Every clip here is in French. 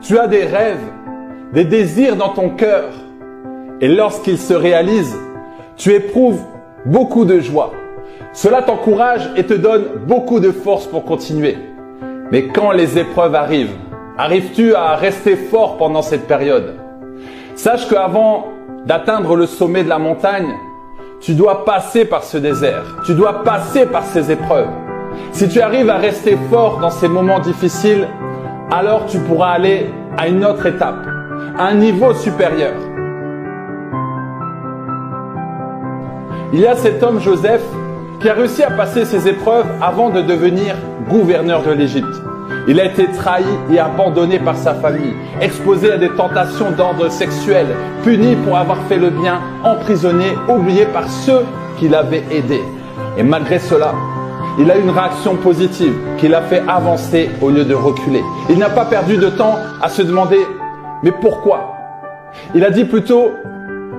Tu as des rêves, des désirs dans ton cœur. Et lorsqu'ils se réalisent, tu éprouves beaucoup de joie. Cela t'encourage et te donne beaucoup de force pour continuer. Mais quand les épreuves arrivent, arrives-tu à rester fort pendant cette période? Sache qu'avant d'atteindre le sommet de la montagne, tu dois passer par ce désert. Tu dois passer par ces épreuves. Si tu arrives à rester fort dans ces moments difficiles, alors tu pourras aller à une autre étape, à un niveau supérieur. Il y a cet homme Joseph qui a réussi à passer ses épreuves avant de devenir gouverneur de l'Égypte. Il a été trahi et abandonné par sa famille, exposé à des tentations d'ordre sexuel, puni pour avoir fait le bien, emprisonné, oublié par ceux qui l'avaient aidé. Et malgré cela, il a eu une réaction positive qui l'a fait avancer au lieu de reculer. Il n'a pas perdu de temps à se demander, mais pourquoi? Il a dit plutôt,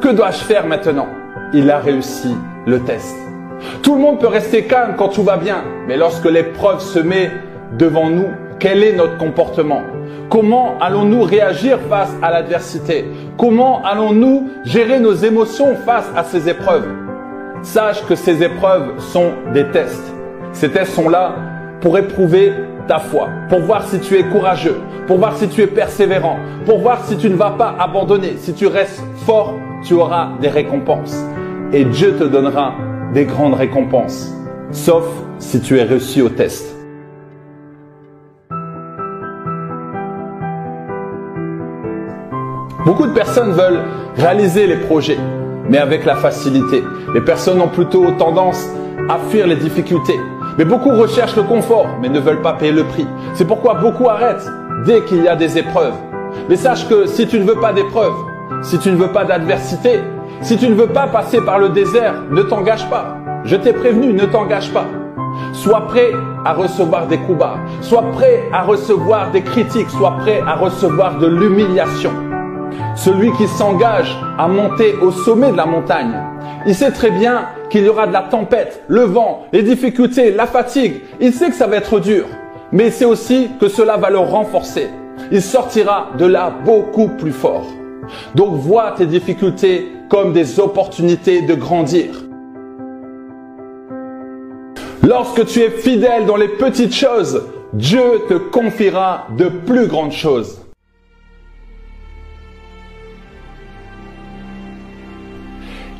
que dois-je faire maintenant? Il a réussi le test. Tout le monde peut rester calme quand tout va bien, mais lorsque l'épreuve se met devant nous, quel est notre comportement? Comment allons-nous réagir face à l'adversité? Comment allons-nous gérer nos émotions face à ces épreuves? Sache que ces épreuves sont des tests. Ces tests sont là pour éprouver ta foi, pour voir si tu es courageux, pour voir si tu es persévérant, pour voir si tu ne vas pas abandonner. Si tu restes fort, tu auras des récompenses. Et Dieu te donnera des grandes récompenses, sauf si tu es réussi au test. Beaucoup de personnes veulent réaliser les projets, mais avec la facilité. Les personnes ont plutôt tendance à fuir les difficultés. Mais beaucoup recherchent le confort, mais ne veulent pas payer le prix. C'est pourquoi beaucoup arrêtent dès qu'il y a des épreuves. Mais sache que si tu ne veux pas d'épreuves, si tu ne veux pas d'adversité, si tu ne veux pas passer par le désert, ne t'engage pas. Je t'ai prévenu, ne t'engage pas. Sois prêt à recevoir des coups bas. Sois prêt à recevoir des critiques. Sois prêt à recevoir de l'humiliation. Celui qui s'engage à monter au sommet de la montagne, il sait très bien qu'il y aura de la tempête, le vent, les difficultés, la fatigue. Il sait que ça va être dur, mais il sait aussi que cela va le renforcer. Il sortira de là beaucoup plus fort. Donc vois tes difficultés comme des opportunités de grandir. Lorsque tu es fidèle dans les petites choses, Dieu te confiera de plus grandes choses.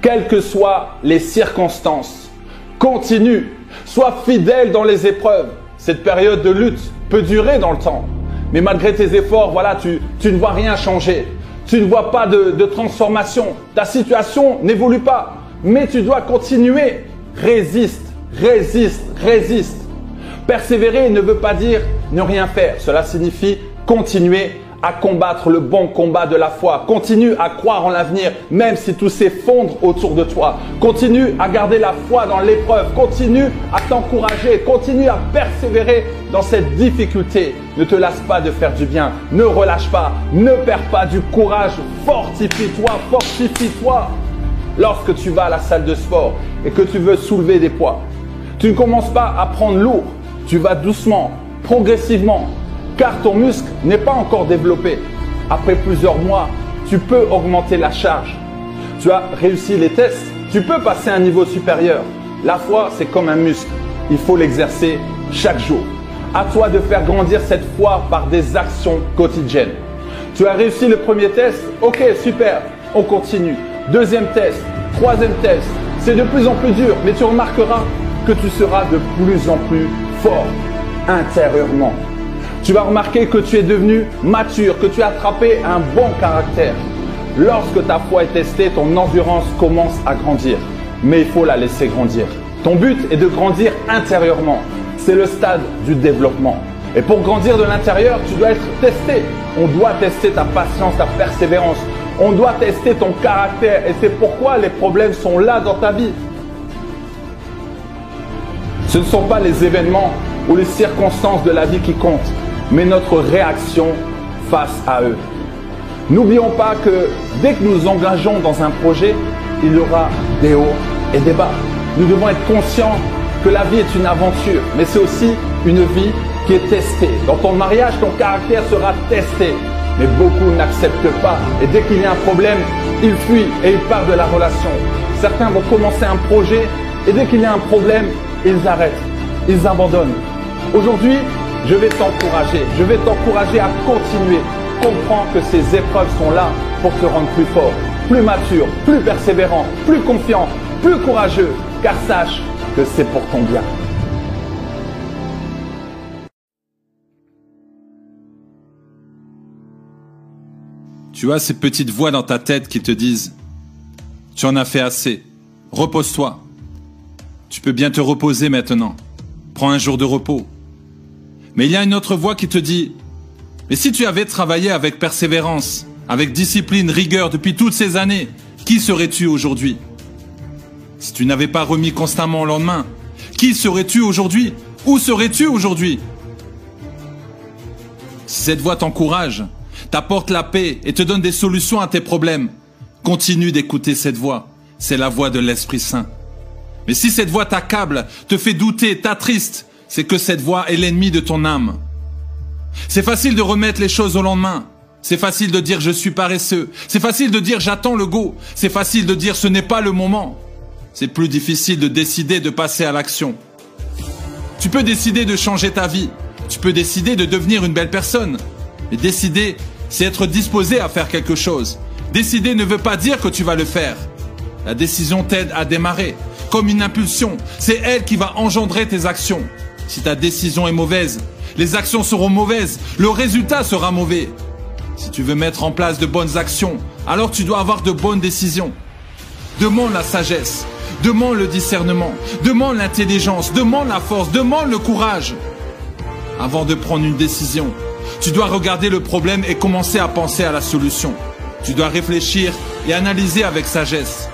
Quelles que soient les circonstances. Continue, sois fidèle dans les épreuves. Cette période de lutte peut durer dans le temps. Mais malgré tes efforts, voilà, tu, tu ne vois rien changer. Tu ne vois pas de, de transformation. Ta situation n'évolue pas. Mais tu dois continuer. Résiste, résiste, résiste. Persévérer ne veut pas dire ne rien faire. Cela signifie continuer à combattre le bon combat de la foi. Continue à croire en l'avenir, même si tout s'effondre autour de toi. Continue à garder la foi dans l'épreuve. Continue à t'encourager. Continue à persévérer dans cette difficulté. Ne te lasse pas de faire du bien. Ne relâche pas. Ne perds pas du courage. Fortifie-toi. Fortifie-toi. Lorsque tu vas à la salle de sport et que tu veux soulever des poids, tu ne commences pas à prendre lourd. Tu vas doucement, progressivement, car ton muscle n'est pas encore développé. Après plusieurs mois, tu peux augmenter la charge. Tu as réussi les tests, tu peux passer à un niveau supérieur. La foi, c'est comme un muscle. Il faut l'exercer chaque jour. À toi de faire grandir cette foi par des actions quotidiennes. Tu as réussi le premier test Ok, super, on continue. Deuxième test, troisième test. C'est de plus en plus dur, mais tu remarqueras que tu seras de plus en plus fort intérieurement. Tu vas remarquer que tu es devenu mature, que tu as attrapé un bon caractère. Lorsque ta foi est testée, ton endurance commence à grandir. Mais il faut la laisser grandir. Ton but est de grandir intérieurement. C'est le stade du développement. Et pour grandir de l'intérieur, tu dois être testé. On doit tester ta patience, ta persévérance. On doit tester ton caractère. Et c'est pourquoi les problèmes sont là dans ta vie. Ce ne sont pas les événements ou les circonstances de la vie qui comptent, mais notre réaction face à eux. N'oublions pas que dès que nous engageons dans un projet, il y aura des hauts et des bas. Nous devons être conscients que la vie est une aventure, mais c'est aussi une vie qui est testée. Dans ton mariage, ton caractère sera testé. Mais beaucoup n'acceptent pas. Et dès qu'il y a un problème, ils fuient et ils partent de la relation. Certains vont commencer un projet et dès qu'il y a un problème, ils arrêtent, ils abandonnent. Aujourd'hui, je vais t'encourager, je vais t'encourager à continuer. Comprends que ces épreuves sont là pour te rendre plus fort, plus mature, plus persévérant, plus confiant, plus courageux, car sache que c'est pour ton bien. Tu as ces petites voix dans ta tête qui te disent ⁇ Tu en as fait assez, repose-toi. Tu peux bien te reposer maintenant. Prends un jour de repos. ⁇ Mais il y a une autre voix qui te dit ⁇ Mais si tu avais travaillé avec persévérance, avec discipline, rigueur depuis toutes ces années, qui serais-tu aujourd'hui? Si tu n'avais pas remis constamment au lendemain, qui serais-tu aujourd'hui? Où serais-tu aujourd'hui? Si cette voix t'encourage, t'apporte la paix et te donne des solutions à tes problèmes, continue d'écouter cette voix. C'est la voix de l'Esprit Saint. Mais si cette voix t'accable, te fait douter, t'attriste, c'est que cette voix est l'ennemi de ton âme. C'est facile de remettre les choses au lendemain. C'est facile de dire je suis paresseux. C'est facile de dire j'attends le go. C'est facile de dire ce n'est pas le moment. C'est plus difficile de décider de passer à l'action. Tu peux décider de changer ta vie. Tu peux décider de devenir une belle personne. Mais décider, c'est être disposé à faire quelque chose. Décider ne veut pas dire que tu vas le faire. La décision t'aide à démarrer. Comme une impulsion, c'est elle qui va engendrer tes actions. Si ta décision est mauvaise, les actions seront mauvaises, le résultat sera mauvais. Si tu veux mettre en place de bonnes actions, alors tu dois avoir de bonnes décisions. Demande la sagesse, demande le discernement, demande l'intelligence, demande la force, demande le courage. Avant de prendre une décision, tu dois regarder le problème et commencer à penser à la solution. Tu dois réfléchir et analyser avec sagesse.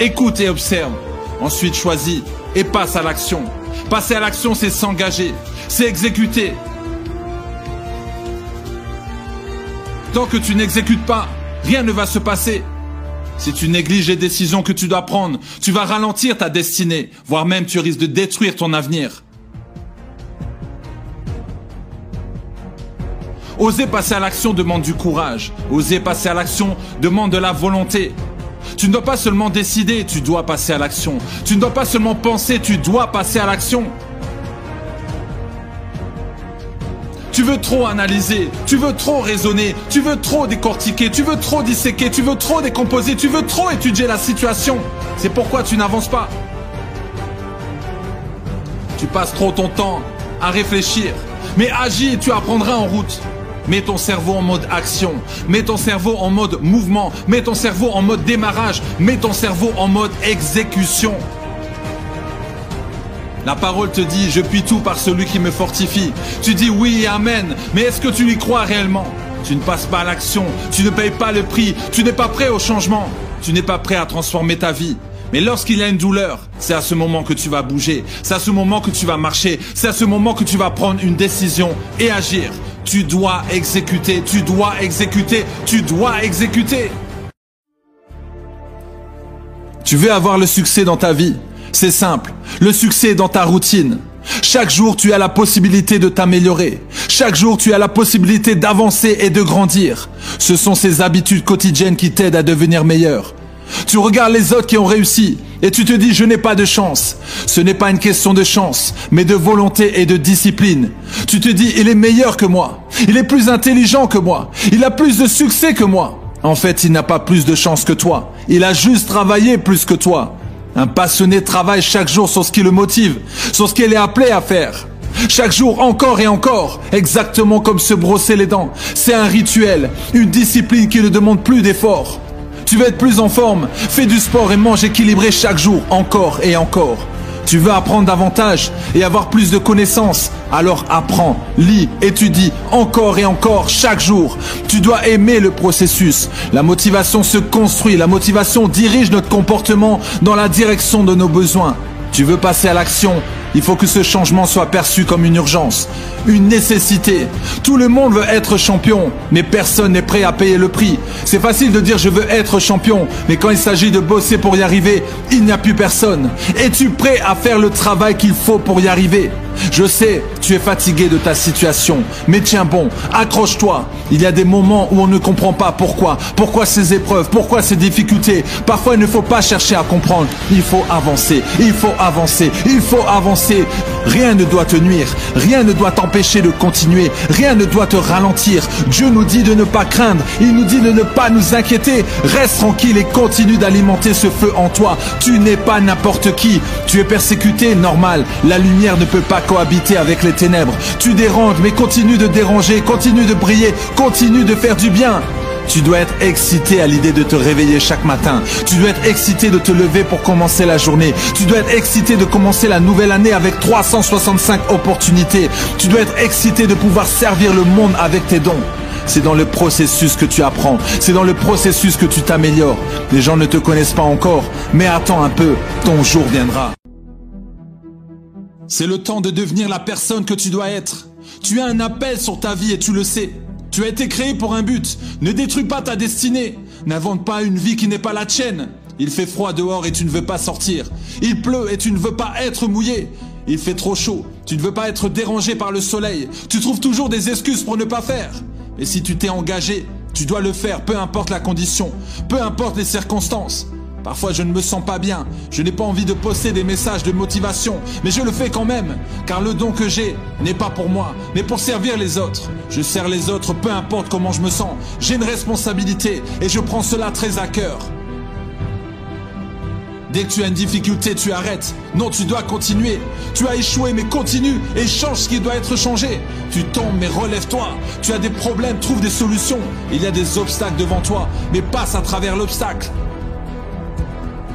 Écoute et observe. Ensuite choisis et passe à l'action. Passer à l'action, c'est s'engager, c'est exécuter. Tant que tu n'exécutes pas, rien ne va se passer. Si tu négliges les décisions que tu dois prendre, tu vas ralentir ta destinée, voire même tu risques de détruire ton avenir. Oser passer à l'action demande du courage. Oser passer à l'action demande de la volonté. Tu ne dois pas seulement décider, tu dois passer à l'action. Tu ne dois pas seulement penser, tu dois passer à l'action. Tu veux trop analyser, tu veux trop raisonner, tu veux trop décortiquer, tu veux trop disséquer, tu veux trop décomposer, tu veux trop étudier la situation. C'est pourquoi tu n'avances pas. Tu passes trop ton temps à réfléchir, mais agis et tu apprendras en route. Mets ton cerveau en mode action. Mets ton cerveau en mode mouvement. Mets ton cerveau en mode démarrage. Mets ton cerveau en mode exécution. La parole te dit, je puis tout par celui qui me fortifie. Tu dis oui et amen, mais est-ce que tu y crois réellement? Tu ne passes pas à l'action, tu ne payes pas le prix, tu n'es pas prêt au changement, tu n'es pas prêt à transformer ta vie. Mais lorsqu'il y a une douleur, c'est à ce moment que tu vas bouger, c'est à ce moment que tu vas marcher, c'est à ce moment que tu vas prendre une décision et agir. Tu dois exécuter, tu dois exécuter, tu dois exécuter. Tu veux avoir le succès dans ta vie? C'est simple. Le succès est dans ta routine. Chaque jour, tu as la possibilité de t'améliorer. Chaque jour, tu as la possibilité d'avancer et de grandir. Ce sont ces habitudes quotidiennes qui t'aident à devenir meilleur. Tu regardes les autres qui ont réussi et tu te dis je n'ai pas de chance. Ce n'est pas une question de chance, mais de volonté et de discipline. Tu te dis il est meilleur que moi, il est plus intelligent que moi, il a plus de succès que moi. En fait, il n'a pas plus de chance que toi. Il a juste travaillé plus que toi. Un passionné travaille chaque jour sur ce qui le motive, sur ce qu'il est appelé à faire. Chaque jour, encore et encore, exactement comme se brosser les dents. C'est un rituel, une discipline qui ne demande plus d'efforts. Tu veux être plus en forme Fais du sport et mange équilibré chaque jour, encore et encore. Tu veux apprendre davantage et avoir plus de connaissances Alors apprends, lis, étudie encore et encore chaque jour. Tu dois aimer le processus. La motivation se construit, la motivation dirige notre comportement dans la direction de nos besoins. Tu veux passer à l'action, il faut que ce changement soit perçu comme une urgence, une nécessité. Tout le monde veut être champion, mais personne n'est prêt à payer le prix. C'est facile de dire je veux être champion, mais quand il s'agit de bosser pour y arriver, il n'y a plus personne. Es-tu prêt à faire le travail qu'il faut pour y arriver? Je sais, tu es fatigué de ta situation, mais tiens bon, accroche-toi. Il y a des moments où on ne comprend pas pourquoi, pourquoi ces épreuves, pourquoi ces difficultés. Parfois, il ne faut pas chercher à comprendre, il faut avancer, il faut avancer, il faut avancer. Rien ne doit te nuire, rien ne doit t'empêcher de continuer, rien ne doit te ralentir. Dieu nous dit de ne pas craindre, il nous dit de ne pas nous inquiéter. Reste tranquille et continue d'alimenter ce feu en toi. Tu n'es pas n'importe qui, tu es persécuté, normal. La lumière ne peut pas cohabiter avec les ténèbres. Tu déranges, mais continue de déranger, continue de briller, continue de faire du bien. Tu dois être excité à l'idée de te réveiller chaque matin. Tu dois être excité de te lever pour commencer la journée. Tu dois être excité de commencer la nouvelle année avec 365 opportunités. Tu dois être excité de pouvoir servir le monde avec tes dons. C'est dans le processus que tu apprends. C'est dans le processus que tu t'améliores. Les gens ne te connaissent pas encore, mais attends un peu, ton jour viendra. C'est le temps de devenir la personne que tu dois être. Tu as un appel sur ta vie et tu le sais. Tu as été créé pour un but. Ne détruis pas ta destinée. N'invente pas une vie qui n'est pas la tienne. Il fait froid dehors et tu ne veux pas sortir. Il pleut et tu ne veux pas être mouillé. Il fait trop chaud. Tu ne veux pas être dérangé par le soleil. Tu trouves toujours des excuses pour ne pas faire. Et si tu t'es engagé, tu dois le faire, peu importe la condition, peu importe les circonstances. Parfois je ne me sens pas bien, je n'ai pas envie de poster des messages de motivation, mais je le fais quand même, car le don que j'ai n'est pas pour moi, mais pour servir les autres. Je sers les autres, peu importe comment je me sens. J'ai une responsabilité et je prends cela très à cœur. Dès que tu as une difficulté, tu arrêtes. Non, tu dois continuer. Tu as échoué, mais continue et change ce qui doit être changé. Tu tombes, mais relève-toi. Tu as des problèmes, trouve des solutions. Il y a des obstacles devant toi, mais passe à travers l'obstacle.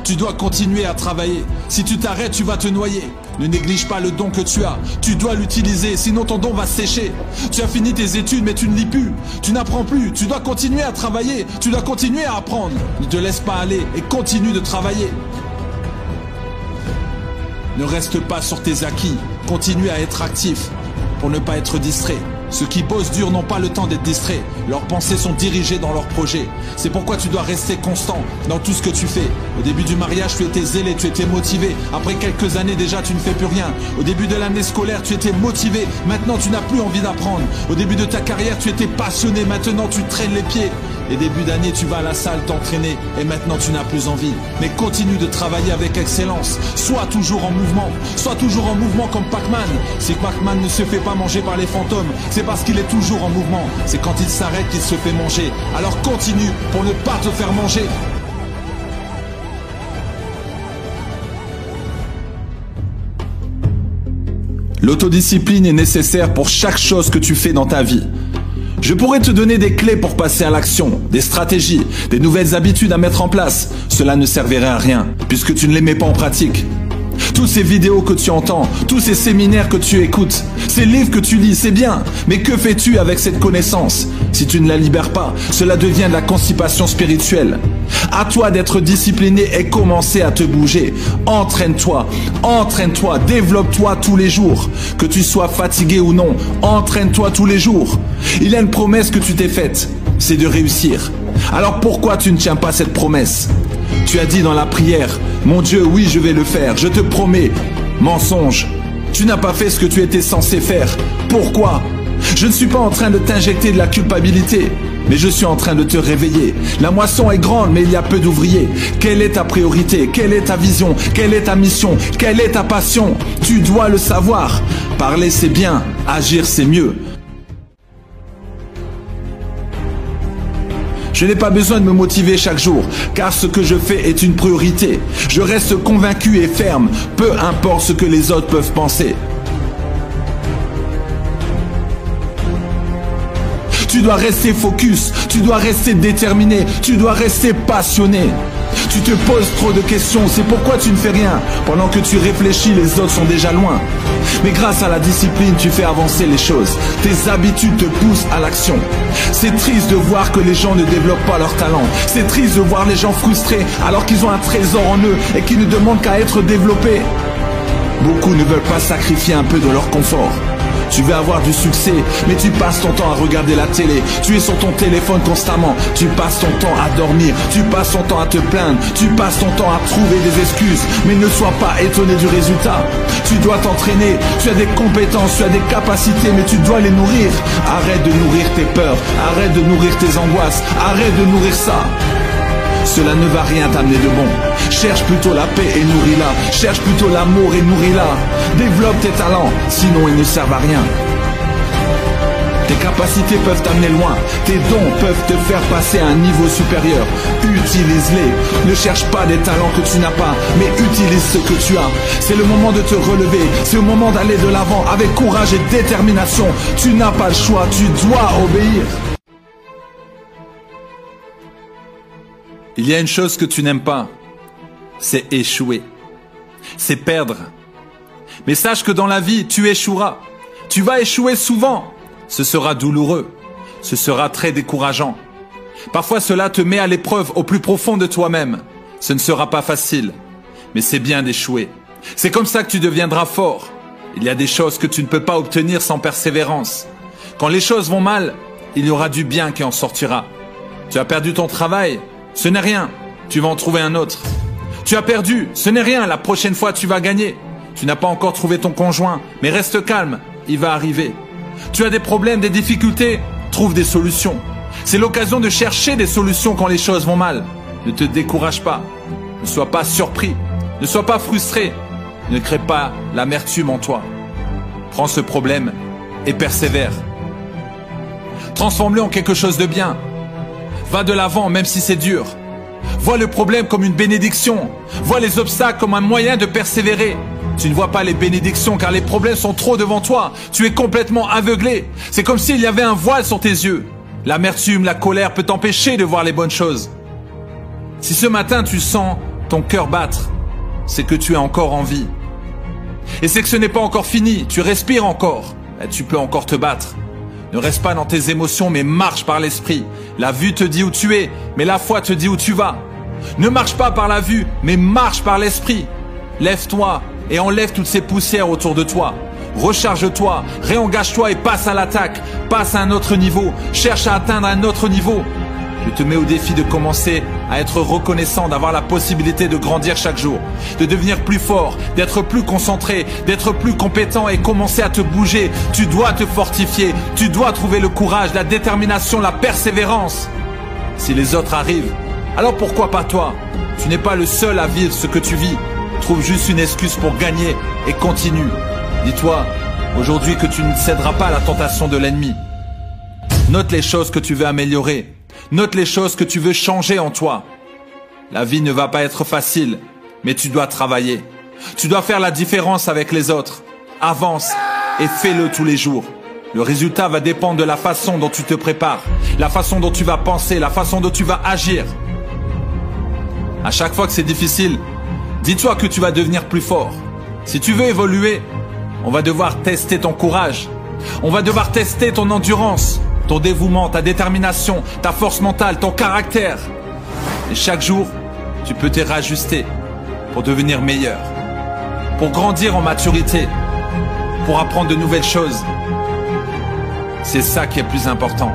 Tu dois continuer à travailler. Si tu t'arrêtes, tu vas te noyer. Ne néglige pas le don que tu as. Tu dois l'utiliser, sinon ton don va sécher. Tu as fini tes études, mais tu ne lis plus. Tu n'apprends plus. Tu dois continuer à travailler. Tu dois continuer à apprendre. Ne te laisse pas aller et continue de travailler. Ne reste pas sur tes acquis. Continue à être actif pour ne pas être distrait. Ceux qui bossent dur n'ont pas le temps d'être distraits. Leurs pensées sont dirigées dans leurs projets. C'est pourquoi tu dois rester constant dans tout ce que tu fais. Au début du mariage, tu étais zélé, tu étais motivé. Après quelques années déjà, tu ne fais plus rien. Au début de l'année scolaire, tu étais motivé. Maintenant, tu n'as plus envie d'apprendre. Au début de ta carrière, tu étais passionné. Maintenant, tu traînes les pieds. Et début d'année, tu vas à la salle t'entraîner et maintenant tu n'as plus envie. Mais continue de travailler avec excellence. Sois toujours en mouvement. Sois toujours en mouvement comme Pac-Man. Si Pac-Man ne se fait pas manger par les fantômes, c'est parce qu'il est toujours en mouvement. C'est quand il s'arrête qu'il se fait manger. Alors continue pour ne pas te faire manger. L'autodiscipline est nécessaire pour chaque chose que tu fais dans ta vie. Je pourrais te donner des clés pour passer à l'action, des stratégies, des nouvelles habitudes à mettre en place. Cela ne servirait à rien, puisque tu ne les mets pas en pratique. Tous ces vidéos que tu entends, tous ces séminaires que tu écoutes, ces livres que tu lis, c'est bien. Mais que fais-tu avec cette connaissance Si tu ne la libères pas, cela devient de la constipation spirituelle. À toi d'être discipliné et commencer à te bouger. Entraîne-toi, entraîne-toi, développe-toi tous les jours. Que tu sois fatigué ou non, entraîne-toi tous les jours. Il y a une promesse que tu t'es faite, c'est de réussir. Alors pourquoi tu ne tiens pas cette promesse Tu as dit dans la prière, mon Dieu, oui, je vais le faire, je te promets. Mensonge. Tu n'as pas fait ce que tu étais censé faire. Pourquoi? Je ne suis pas en train de t'injecter de la culpabilité, mais je suis en train de te réveiller. La moisson est grande, mais il y a peu d'ouvriers. Quelle est ta priorité? Quelle est ta vision? Quelle est ta mission? Quelle est ta passion? Tu dois le savoir. Parler, c'est bien. Agir, c'est mieux. Je n'ai pas besoin de me motiver chaque jour, car ce que je fais est une priorité. Je reste convaincu et ferme, peu importe ce que les autres peuvent penser. Tu dois rester focus, tu dois rester déterminé, tu dois rester passionné. Tu te poses trop de questions, c'est pourquoi tu ne fais rien. Pendant que tu réfléchis, les autres sont déjà loin. Mais grâce à la discipline, tu fais avancer les choses. Tes habitudes te poussent à l'action. C'est triste de voir que les gens ne développent pas leur talent. C'est triste de voir les gens frustrés alors qu'ils ont un trésor en eux et qui ne demandent qu'à être développés. Beaucoup ne veulent pas sacrifier un peu de leur confort. Tu veux avoir du succès, mais tu passes ton temps à regarder la télé. Tu es sur ton téléphone constamment. Tu passes ton temps à dormir. Tu passes ton temps à te plaindre. Tu passes ton temps à trouver des excuses. Mais ne sois pas étonné du résultat. Tu dois t'entraîner. Tu as des compétences, tu as des capacités, mais tu dois les nourrir. Arrête de nourrir tes peurs. Arrête de nourrir tes angoisses. Arrête de nourrir ça. Cela ne va rien t'amener de bon. Cherche plutôt la paix et nourris-la. Cherche plutôt l'amour et nourris-la. Développe tes talents, sinon ils ne servent à rien. Tes capacités peuvent t'amener loin. Tes dons peuvent te faire passer à un niveau supérieur. Utilise-les. Ne cherche pas des talents que tu n'as pas, mais utilise ce que tu as. C'est le moment de te relever. C'est le moment d'aller de l'avant avec courage et détermination. Tu n'as pas le choix. Tu dois obéir. Il y a une chose que tu n'aimes pas, c'est échouer, c'est perdre. Mais sache que dans la vie, tu échoueras. Tu vas échouer souvent. Ce sera douloureux. Ce sera très décourageant. Parfois cela te met à l'épreuve au plus profond de toi-même. Ce ne sera pas facile, mais c'est bien d'échouer. C'est comme ça que tu deviendras fort. Il y a des choses que tu ne peux pas obtenir sans persévérance. Quand les choses vont mal, il y aura du bien qui en sortira. Tu as perdu ton travail, ce n'est rien, tu vas en trouver un autre. Tu as perdu, ce n'est rien, la prochaine fois tu vas gagner. Tu n'as pas encore trouvé ton conjoint, mais reste calme, il va arriver. Tu as des problèmes, des difficultés, trouve des solutions. C'est l'occasion de chercher des solutions quand les choses vont mal. Ne te décourage pas, ne sois pas surpris, ne sois pas frustré, ne crée pas l'amertume en toi. Prends ce problème et persévère. Transforme-le en quelque chose de bien. Va de l'avant même si c'est dur. Vois le problème comme une bénédiction. Vois les obstacles comme un moyen de persévérer. Tu ne vois pas les bénédictions car les problèmes sont trop devant toi. Tu es complètement aveuglé. C'est comme s'il y avait un voile sur tes yeux. L'amertume, la colère peut t'empêcher de voir les bonnes choses. Si ce matin tu sens ton cœur battre, c'est que tu es encore en vie. Et c'est que ce n'est pas encore fini, tu respires encore. Et tu peux encore te battre. Ne reste pas dans tes émotions, mais marche par l'esprit. La vue te dit où tu es, mais la foi te dit où tu vas. Ne marche pas par la vue, mais marche par l'esprit. Lève-toi et enlève toutes ces poussières autour de toi. Recharge-toi, réengage-toi et passe à l'attaque. Passe à un autre niveau. Cherche à atteindre un autre niveau. Je te mets au défi de commencer à être reconnaissant, d'avoir la possibilité de grandir chaque jour, de devenir plus fort, d'être plus concentré, d'être plus compétent et commencer à te bouger. Tu dois te fortifier, tu dois trouver le courage, la détermination, la persévérance. Si les autres arrivent, alors pourquoi pas toi? Tu n'es pas le seul à vivre ce que tu vis. Trouve juste une excuse pour gagner et continue. Dis-toi aujourd'hui que tu ne céderas pas à la tentation de l'ennemi. Note les choses que tu veux améliorer Note les choses que tu veux changer en toi. La vie ne va pas être facile, mais tu dois travailler. Tu dois faire la différence avec les autres. Avance et fais-le tous les jours. Le résultat va dépendre de la façon dont tu te prépares, la façon dont tu vas penser, la façon dont tu vas agir. À chaque fois que c'est difficile, dis-toi que tu vas devenir plus fort. Si tu veux évoluer, on va devoir tester ton courage. On va devoir tester ton endurance ton dévouement, ta détermination, ta force mentale, ton caractère. Et chaque jour, tu peux te réajuster pour devenir meilleur, pour grandir en maturité, pour apprendre de nouvelles choses. C'est ça qui est plus important.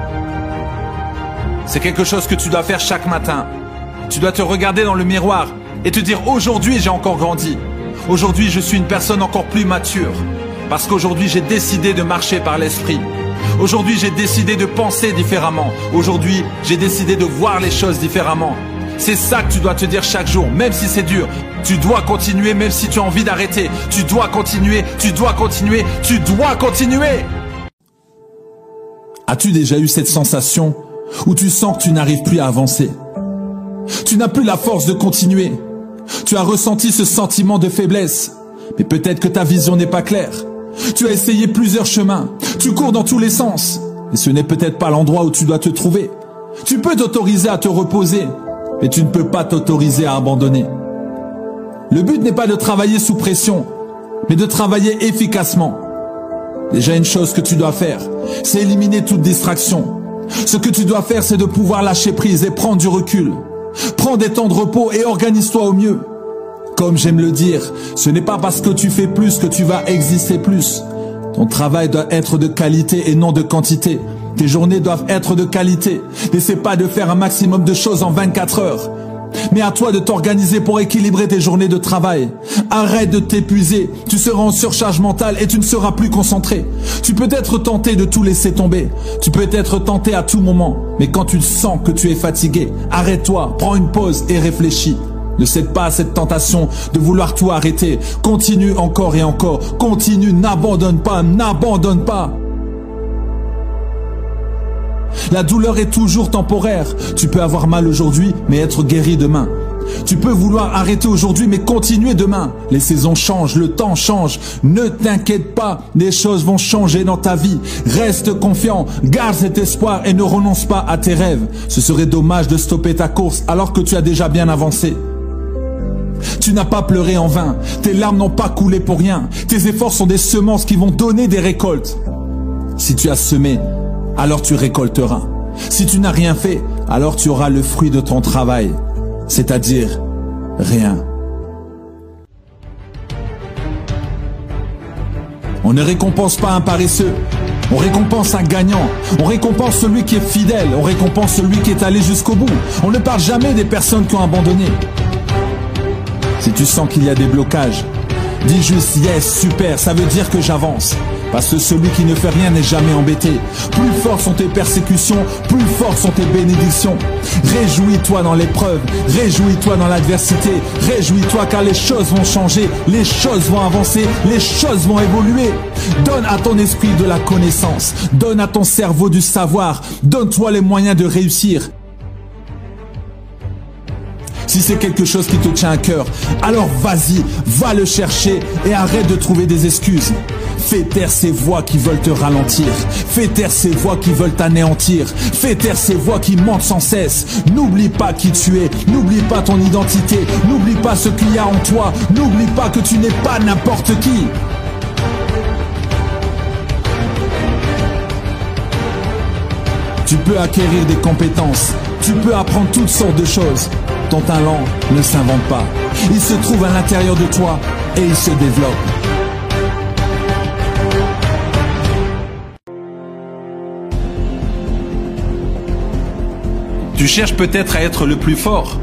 C'est quelque chose que tu dois faire chaque matin. Tu dois te regarder dans le miroir et te dire aujourd'hui j'ai encore grandi. Aujourd'hui je suis une personne encore plus mature. Parce qu'aujourd'hui j'ai décidé de marcher par l'esprit. Aujourd'hui, j'ai décidé de penser différemment. Aujourd'hui, j'ai décidé de voir les choses différemment. C'est ça que tu dois te dire chaque jour, même si c'est dur. Tu dois continuer, même si tu as envie d'arrêter. Tu dois continuer, tu dois continuer, tu dois continuer. As-tu déjà eu cette sensation où tu sens que tu n'arrives plus à avancer? Tu n'as plus la force de continuer. Tu as ressenti ce sentiment de faiblesse. Mais peut-être que ta vision n'est pas claire. Tu as essayé plusieurs chemins. Tu cours dans tous les sens. Et ce n'est peut-être pas l'endroit où tu dois te trouver. Tu peux t'autoriser à te reposer, mais tu ne peux pas t'autoriser à abandonner. Le but n'est pas de travailler sous pression, mais de travailler efficacement. Déjà une chose que tu dois faire, c'est éliminer toute distraction. Ce que tu dois faire, c'est de pouvoir lâcher prise et prendre du recul. Prends des temps de repos et organise-toi au mieux. Comme j'aime le dire, ce n'est pas parce que tu fais plus que tu vas exister plus. Ton travail doit être de qualité et non de quantité. Tes journées doivent être de qualité. N'essaie pas de faire un maximum de choses en 24 heures. Mais à toi de t'organiser pour équilibrer tes journées de travail. Arrête de t'épuiser. Tu seras en surcharge mentale et tu ne seras plus concentré. Tu peux être tenté de tout laisser tomber. Tu peux être tenté à tout moment. Mais quand tu sens que tu es fatigué, arrête-toi, prends une pause et réfléchis. Ne cède pas à cette tentation de vouloir tout arrêter. Continue encore et encore. Continue, n'abandonne pas, n'abandonne pas. La douleur est toujours temporaire. Tu peux avoir mal aujourd'hui, mais être guéri demain. Tu peux vouloir arrêter aujourd'hui, mais continuer demain. Les saisons changent, le temps change. Ne t'inquiète pas, des choses vont changer dans ta vie. Reste confiant, garde cet espoir et ne renonce pas à tes rêves. Ce serait dommage de stopper ta course alors que tu as déjà bien avancé. Tu n'as pas pleuré en vain, tes larmes n'ont pas coulé pour rien. Tes efforts sont des semences qui vont donner des récoltes. Si tu as semé, alors tu récolteras. Si tu n'as rien fait, alors tu auras le fruit de ton travail, c'est-à-dire rien. On ne récompense pas un paresseux, on récompense un gagnant, on récompense celui qui est fidèle, on récompense celui qui est allé jusqu'au bout. On ne parle jamais des personnes qui ont abandonné. Si tu sens qu'il y a des blocages, dis juste yes, super, ça veut dire que j'avance. Parce que celui qui ne fait rien n'est jamais embêté. Plus fortes sont tes persécutions, plus fortes sont tes bénédictions. Réjouis-toi dans l'épreuve, réjouis-toi dans l'adversité, réjouis-toi car les choses vont changer, les choses vont avancer, les choses vont évoluer. Donne à ton esprit de la connaissance, donne à ton cerveau du savoir, donne-toi les moyens de réussir. Si c'est quelque chose qui te tient à cœur, alors vas-y, va le chercher et arrête de trouver des excuses. Fais taire ces voix qui veulent te ralentir. Fais taire ces voix qui veulent t'anéantir. Fais taire ces voix qui mentent sans cesse. N'oublie pas qui tu es. N'oublie pas ton identité. N'oublie pas ce qu'il y a en toi. N'oublie pas que tu n'es pas n'importe qui. Tu peux acquérir des compétences. Tu peux apprendre toutes sortes de choses. Ton talent ne s'invente pas. Il se trouve à l'intérieur de toi et il se développe. Tu cherches peut-être à être le plus fort,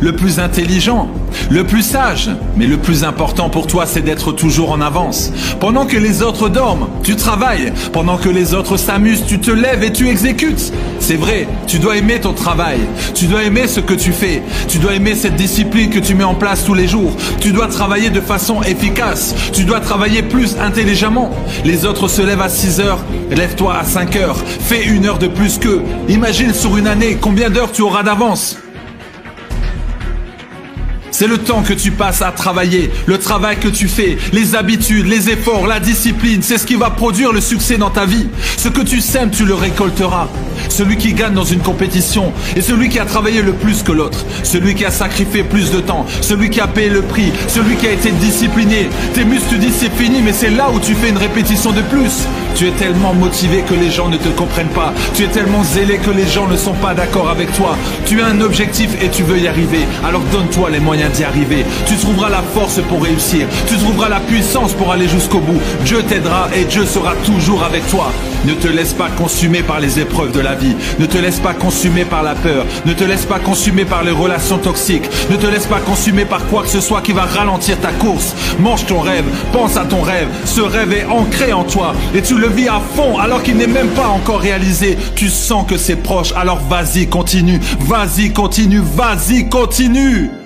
le plus intelligent, le plus sage. Mais le plus important pour toi, c'est d'être toujours en avance. Pendant que les autres dorment, tu travailles. Pendant que les autres s'amusent, tu te lèves et tu exécutes. C'est vrai, tu dois aimer ton travail. Tu dois aimer ce que tu fais. Tu dois aimer cette discipline que tu mets en place tous les jours. Tu dois travailler de façon efficace. Tu dois travailler plus intelligemment. Les autres se lèvent à 6 heures. Lève-toi à 5 heures. Fais une heure de plus qu'eux. Imagine sur une année combien d'heures tu auras d'avance. C'est le temps que tu passes à travailler, le travail que tu fais, les habitudes, les efforts, la discipline, c'est ce qui va produire le succès dans ta vie. Ce que tu sèmes, tu le récolteras. Celui qui gagne dans une compétition est celui qui a travaillé le plus que l'autre, celui qui a sacrifié plus de temps, celui qui a payé le prix, celui qui a été discipliné. Tes muscles te disent c'est fini, mais c'est là où tu fais une répétition de plus. Tu es tellement motivé que les gens ne te comprennent pas. Tu es tellement zélé que les gens ne sont pas d'accord avec toi. Tu as un objectif et tu veux y arriver. Alors donne-toi les moyens d'y arriver. Tu trouveras la force pour réussir. Tu trouveras la puissance pour aller jusqu'au bout. Dieu t'aidera et Dieu sera toujours avec toi. Ne te laisse pas consumer par les épreuves de la vie. Ne te laisse pas consumer par la peur. Ne te laisse pas consumer par les relations toxiques. Ne te laisse pas consumer par quoi que ce soit qui va ralentir ta course. Mange ton rêve. Pense à ton rêve. Ce rêve est ancré en toi et tu le vis à fond alors qu'il n'est même pas encore réalisé. Tu sens que c'est proche. Alors vas-y, continue. Vas-y, continue. Vas-y, continue.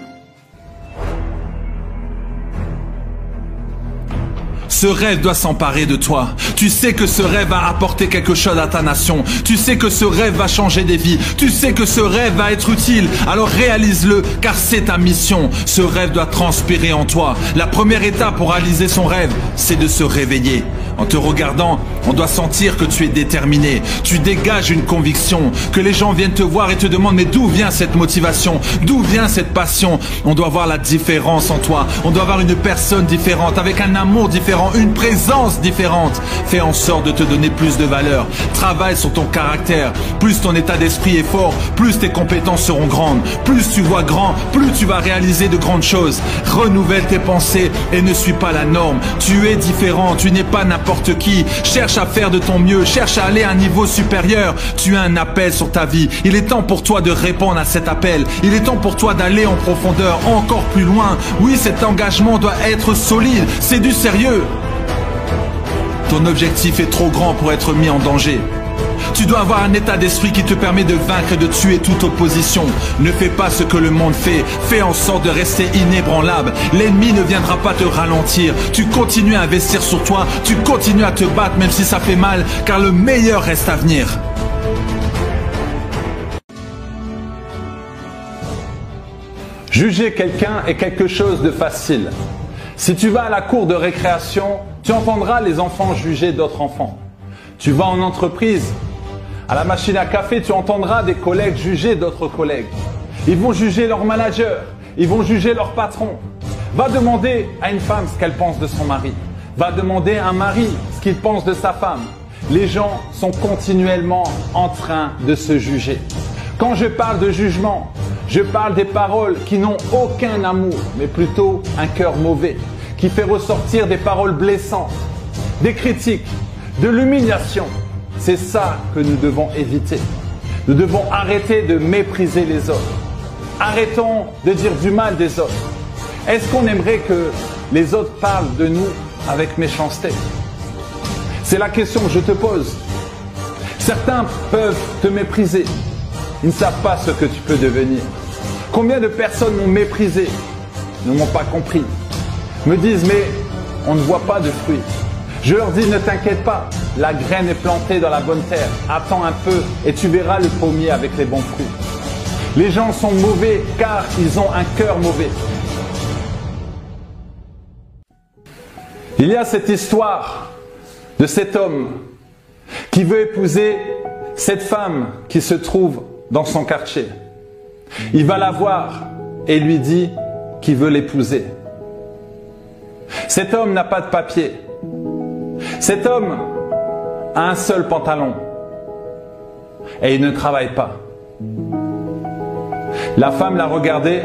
Ce rêve doit s'emparer de toi. Tu sais que ce rêve va apporter quelque chose à ta nation. Tu sais que ce rêve va changer des vies. Tu sais que ce rêve va être utile. Alors réalise-le car c'est ta mission. Ce rêve doit transpirer en toi. La première étape pour réaliser son rêve, c'est de se réveiller. En te regardant, on doit sentir que tu es déterminé. Tu dégages une conviction. Que les gens viennent te voir et te demandent mais d'où vient cette motivation? D'où vient cette passion? On doit voir la différence en toi. On doit avoir une personne différente, avec un amour différent une présence différente. Fais en sorte de te donner plus de valeur. Travaille sur ton caractère. Plus ton état d'esprit est fort, plus tes compétences seront grandes. Plus tu vois grand, plus tu vas réaliser de grandes choses. Renouvelle tes pensées et ne suis pas la norme. Tu es différent, tu n'es pas n'importe qui. Cherche à faire de ton mieux, cherche à aller à un niveau supérieur. Tu as un appel sur ta vie. Il est temps pour toi de répondre à cet appel. Il est temps pour toi d'aller en profondeur, encore plus loin. Oui, cet engagement doit être solide. C'est du sérieux. Ton objectif est trop grand pour être mis en danger. Tu dois avoir un état d'esprit qui te permet de vaincre et de tuer toute opposition. Ne fais pas ce que le monde fait. Fais en sorte de rester inébranlable. L'ennemi ne viendra pas te ralentir. Tu continues à investir sur toi. Tu continues à te battre même si ça fait mal, car le meilleur reste à venir. Juger quelqu'un est quelque chose de facile. Si tu vas à la cour de récréation, tu entendras les enfants juger d'autres enfants. Tu vas en entreprise, à la machine à café, tu entendras des collègues juger d'autres collègues. Ils vont juger leur manager, ils vont juger leur patron. Va demander à une femme ce qu'elle pense de son mari. Va demander à un mari ce qu'il pense de sa femme. Les gens sont continuellement en train de se juger. Quand je parle de jugement, je parle des paroles qui n'ont aucun amour, mais plutôt un cœur mauvais, qui fait ressortir des paroles blessantes, des critiques, de l'humiliation. C'est ça que nous devons éviter. Nous devons arrêter de mépriser les autres. Arrêtons de dire du mal des autres. Est-ce qu'on aimerait que les autres parlent de nous avec méchanceté? C'est la question que je te pose. Certains peuvent te mépriser. Ils ne savent pas ce que tu peux devenir. Combien de personnes m'ont méprisé, ne m'ont pas compris, me disent mais on ne voit pas de fruits. Je leur dis ne t'inquiète pas, la graine est plantée dans la bonne terre. Attends un peu et tu verras le pommier avec les bons fruits. Les gens sont mauvais car ils ont un cœur mauvais. Il y a cette histoire de cet homme qui veut épouser cette femme qui se trouve dans son quartier. Il va la voir et lui dit qu'il veut l'épouser. Cet homme n'a pas de papier. Cet homme a un seul pantalon et il ne travaille pas. La femme l'a regardé,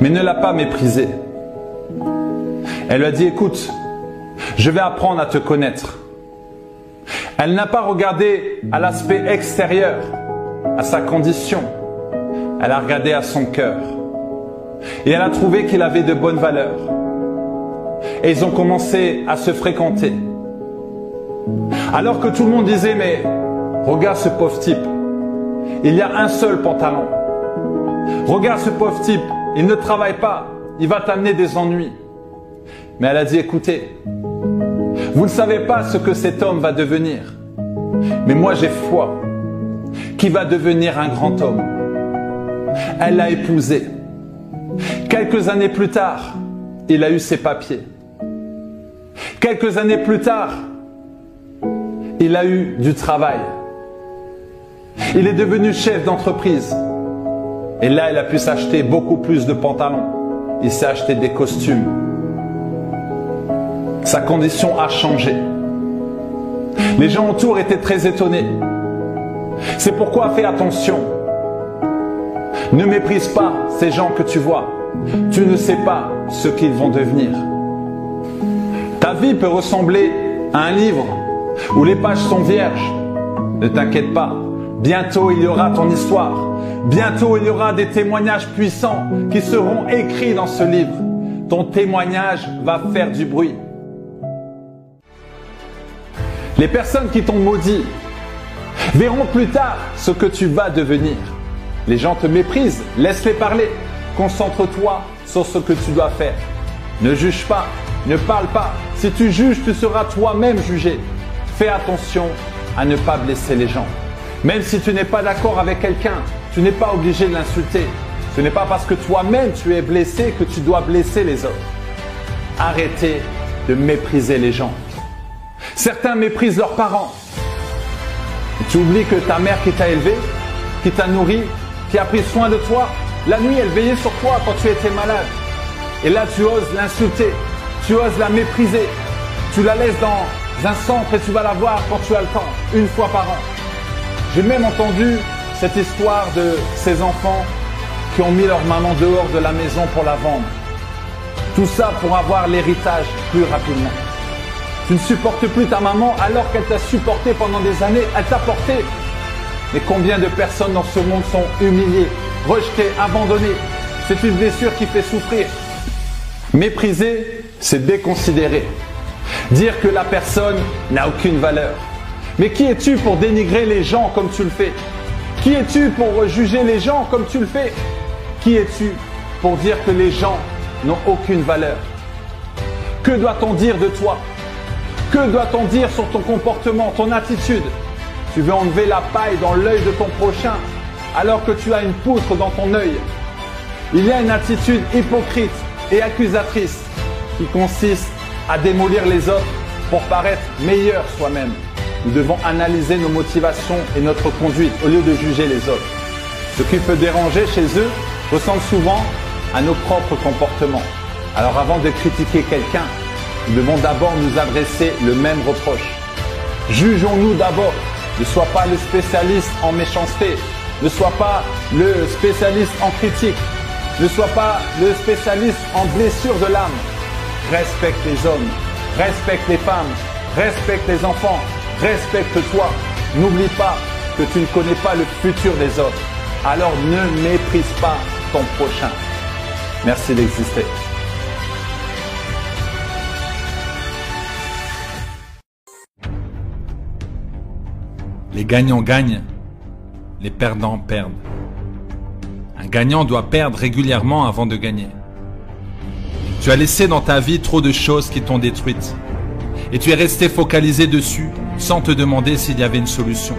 mais ne l'a pas méprisé. Elle lui a dit, écoute, je vais apprendre à te connaître. Elle n'a pas regardé à l'aspect extérieur, à sa condition. Elle a regardé à son cœur. Et elle a trouvé qu'il avait de bonnes valeurs. Et ils ont commencé à se fréquenter. Alors que tout le monde disait, mais regarde ce pauvre type. Il y a un seul pantalon. Regarde ce pauvre type. Il ne travaille pas. Il va t'amener des ennuis. Mais elle a dit, écoutez, vous ne savez pas ce que cet homme va devenir. Mais moi j'ai foi qu'il va devenir un grand homme. Elle l'a épousé. Quelques années plus tard, il a eu ses papiers. Quelques années plus tard, il a eu du travail. Il est devenu chef d'entreprise. Et là, il a pu s'acheter beaucoup plus de pantalons. Il s'est acheté des costumes. Sa condition a changé. Les gens autour étaient très étonnés. C'est pourquoi fais attention. Ne méprise pas ces gens que tu vois. Tu ne sais pas ce qu'ils vont devenir. Vie peut ressembler à un livre où les pages sont vierges. Ne t'inquiète pas. Bientôt il y aura ton histoire. Bientôt il y aura des témoignages puissants qui seront écrits dans ce livre. Ton témoignage va faire du bruit. Les personnes qui t'ont maudit verront plus tard ce que tu vas devenir. Les gens te méprisent, laisse-les parler. Concentre-toi sur ce que tu dois faire. Ne juge pas, ne parle pas. Si tu juges, tu seras toi-même jugé. Fais attention à ne pas blesser les gens. Même si tu n'es pas d'accord avec quelqu'un, tu n'es pas obligé de l'insulter. Ce n'est pas parce que toi-même tu es blessé que tu dois blesser les autres. Arrêtez de mépriser les gens. Certains méprisent leurs parents. tu oublies que ta mère qui t'a élevé, qui t'a nourri, qui a pris soin de toi, la nuit elle veillait sur toi quand tu étais malade. Et là tu oses l'insulter, Tu oses la mépriser. Tu la laisses dans un centre et tu vas la voir quand tu as le temps, une fois par an. J'ai même entendu cette histoire de ces enfants qui ont mis leur maman dehors de la maison pour la vendre. Tout ça pour avoir l'héritage plus rapidement. Tu ne supportes plus ta maman alors qu'elle t'a supporté pendant des années, elle t'a porté. Mais combien de personnes dans ce monde sont humiliées, rejetées, abandonnées? C'est une blessure qui fait souffrir. Mépriser, c'est déconsidérer. Dire que la personne n'a aucune valeur. Mais qui es-tu pour dénigrer les gens comme tu le fais? Qui es-tu pour juger les gens comme tu le fais? Qui es-tu pour dire que les gens n'ont aucune valeur? Que doit-on dire de toi? Que doit-on dire sur ton comportement, ton attitude? Tu veux enlever la paille dans l'œil de ton prochain alors que tu as une poutre dans ton œil. Il y a une attitude hypocrite et accusatrice qui consiste à démolir les autres pour paraître meilleur soi-même. Nous devons analyser nos motivations et notre conduite au lieu de juger les autres. Ce qui peut déranger chez eux ressemble souvent à nos propres comportements. Alors avant de critiquer quelqu'un, nous devons d'abord nous adresser le même reproche. Jugeons-nous d'abord. Ne sois pas le spécialiste en méchanceté. Ne sois pas le spécialiste en critique. Ne sois pas le spécialiste en blessure de l'âme. Respecte les hommes, respecte les femmes, respecte les enfants, respecte-toi. N'oublie pas que tu ne connais pas le futur des autres. Alors ne méprise pas ton prochain. Merci d'exister. Les gagnants gagnent, les perdants perdent. Un gagnant doit perdre régulièrement avant de gagner. Tu as laissé dans ta vie trop de choses qui t'ont détruite. Et tu es resté focalisé dessus sans te demander s'il y avait une solution.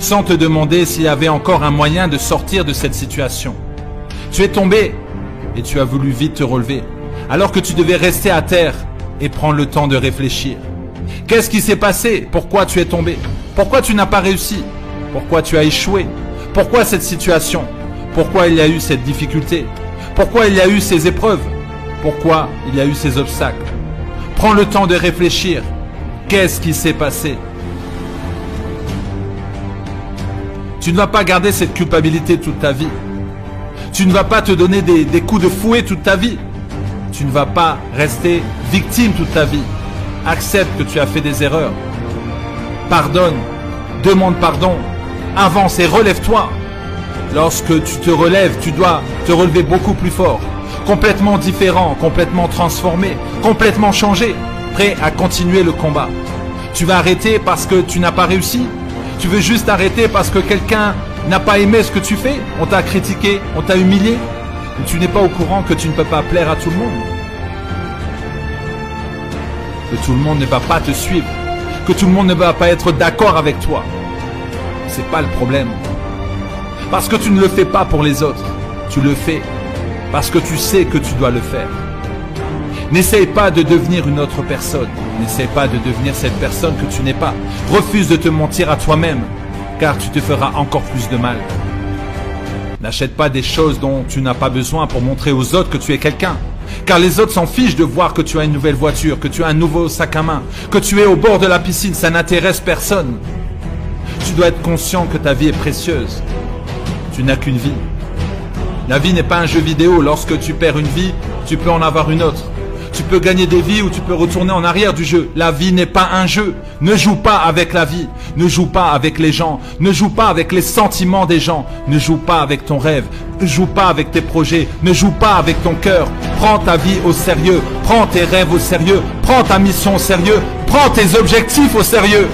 Sans te demander s'il y avait encore un moyen de sortir de cette situation. Tu es tombé et tu as voulu vite te relever. Alors que tu devais rester à terre et prendre le temps de réfléchir. Qu'est-ce qui s'est passé? Pourquoi tu es tombé? Pourquoi tu n'as pas réussi? Pourquoi tu as échoué? Pourquoi cette situation? Pourquoi il y a eu cette difficulté? Pourquoi il y a eu ces épreuves? Pourquoi il y a eu ces obstacles Prends le temps de réfléchir. Qu'est-ce qui s'est passé? Tu ne vas pas garder cette culpabilité toute ta vie. Tu ne vas pas te donner des, coups de fouet toute ta vie. Tu ne vas pas rester victime toute ta vie. Accepte que tu as fait des erreurs. Pardonne. Demande pardon. Avance et relève-toi. Lorsque tu te relèves, tu dois te relever beaucoup plus fort. Complètement différent, complètement transformé, complètement changé. Prêt à continuer le combat. Tu vas arrêter parce que tu n'as pas réussi Tu veux juste arrêter parce que quelqu'un n'a pas aimé ce que tu fais On t'a critiqué On t'a humilié Tu n'es pas au courant que tu ne peux pas plaire à tout le monde que tout le monde ne va pas te suivre, que tout le monde ne va pas être d'accord avec toi. C'est pas le problème. Parce que tu ne le fais pas pour les autres, tu le fais parce que tu sais que tu dois le faire. N'essaye pas de devenir une autre personne. N'essaye pas de devenir cette personne que tu n'es pas. Refuse de te mentir à toi-même, car tu te feras encore plus de mal. N'achète pas des choses dont tu n'as pas besoin pour montrer aux autres que tu es quelqu'un. Car les autres s'en fichent de voir que tu as une nouvelle voiture, que tu as un nouveau sac à main, que tu es au bord de la piscine, ça n'intéresse personne. Tu dois être conscient que ta vie est précieuse. Tu n'as qu'une vie. La vie n'est pas un jeu vidéo. Lorsque tu perds une vie, tu peux en avoir une autre. Tu peux gagner des vies ou tu peux retourner en arrière du jeu. La vie n'est pas un jeu. Ne joue pas avec la vie. Ne joue pas avec les gens. Ne joue pas avec les sentiments des gens. Ne joue pas avec ton rêve. Ne joue pas avec tes projets. Ne joue pas avec ton cœur. Prends ta vie au sérieux. Prends tes rêves au sérieux. Prends ta mission au sérieux. Prends tes objectifs au sérieux.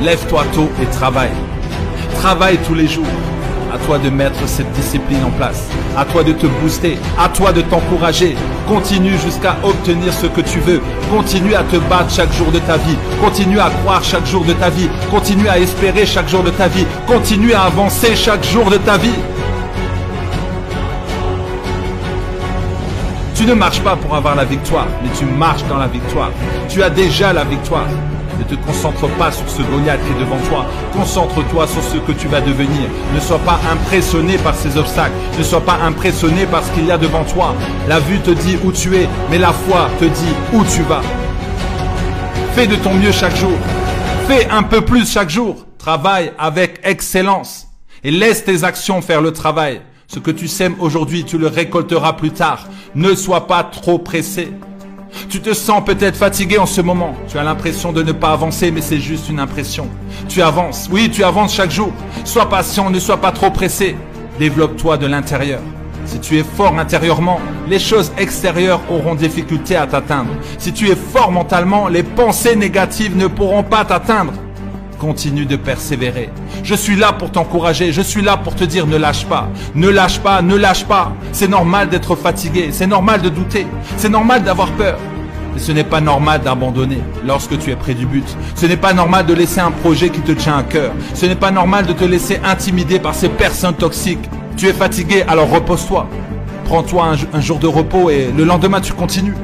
Lève-toi tôt et travaille. Travaille tous les jours. À toi de mettre cette discipline en place. À toi de te booster. À toi de t'encourager. Continue jusqu'à obtenir ce que tu veux. Continue à te battre chaque jour de ta vie. Continue à croire chaque jour de ta vie. Continue à espérer chaque jour de ta vie. Continue à avancer chaque jour de ta vie. Tu ne marches pas pour avoir la victoire, mais tu marches dans la victoire. Tu as déjà la victoire. Ne te concentre pas sur ce Goliath qui est devant toi. Concentre-toi sur ce que tu vas devenir. Ne sois pas impressionné par ces obstacles. Ne sois pas impressionné par ce qu'il y a devant toi. La vue te dit où tu es, mais la foi te dit où tu vas. Fais de ton mieux chaque jour. Fais un peu plus chaque jour. Travaille avec excellence. Et laisse tes actions faire le travail. Ce que tu sèmes aujourd'hui, tu le récolteras plus tard. Ne sois pas trop pressé. Tu te sens peut-être fatigué en ce moment. Tu as l'impression de ne pas avancer, mais c'est juste une impression. Tu avances. Oui, tu avances chaque jour. Sois patient, ne sois pas trop pressé. Développe-toi de l'intérieur. Si tu es fort intérieurement, les choses extérieures auront difficulté à t'atteindre. Si tu es fort mentalement, les pensées négatives ne pourront pas t'atteindre. Continue de persévérer. Je suis là pour t'encourager. Je suis là pour te dire ne lâche pas. Ne lâche pas, ne lâche pas. C'est normal d'être fatigué. C'est normal de douter. C'est normal d'avoir peur. Mais ce n'est pas normal d'abandonner lorsque tu es près du but. Ce n'est pas normal de laisser un projet qui te tient à cœur. Ce n'est pas normal de te laisser intimider par ces personnes toxiques. Tu es fatigué, alors repose-toi. Prends-toi un, jour de repos et le lendemain tu continues.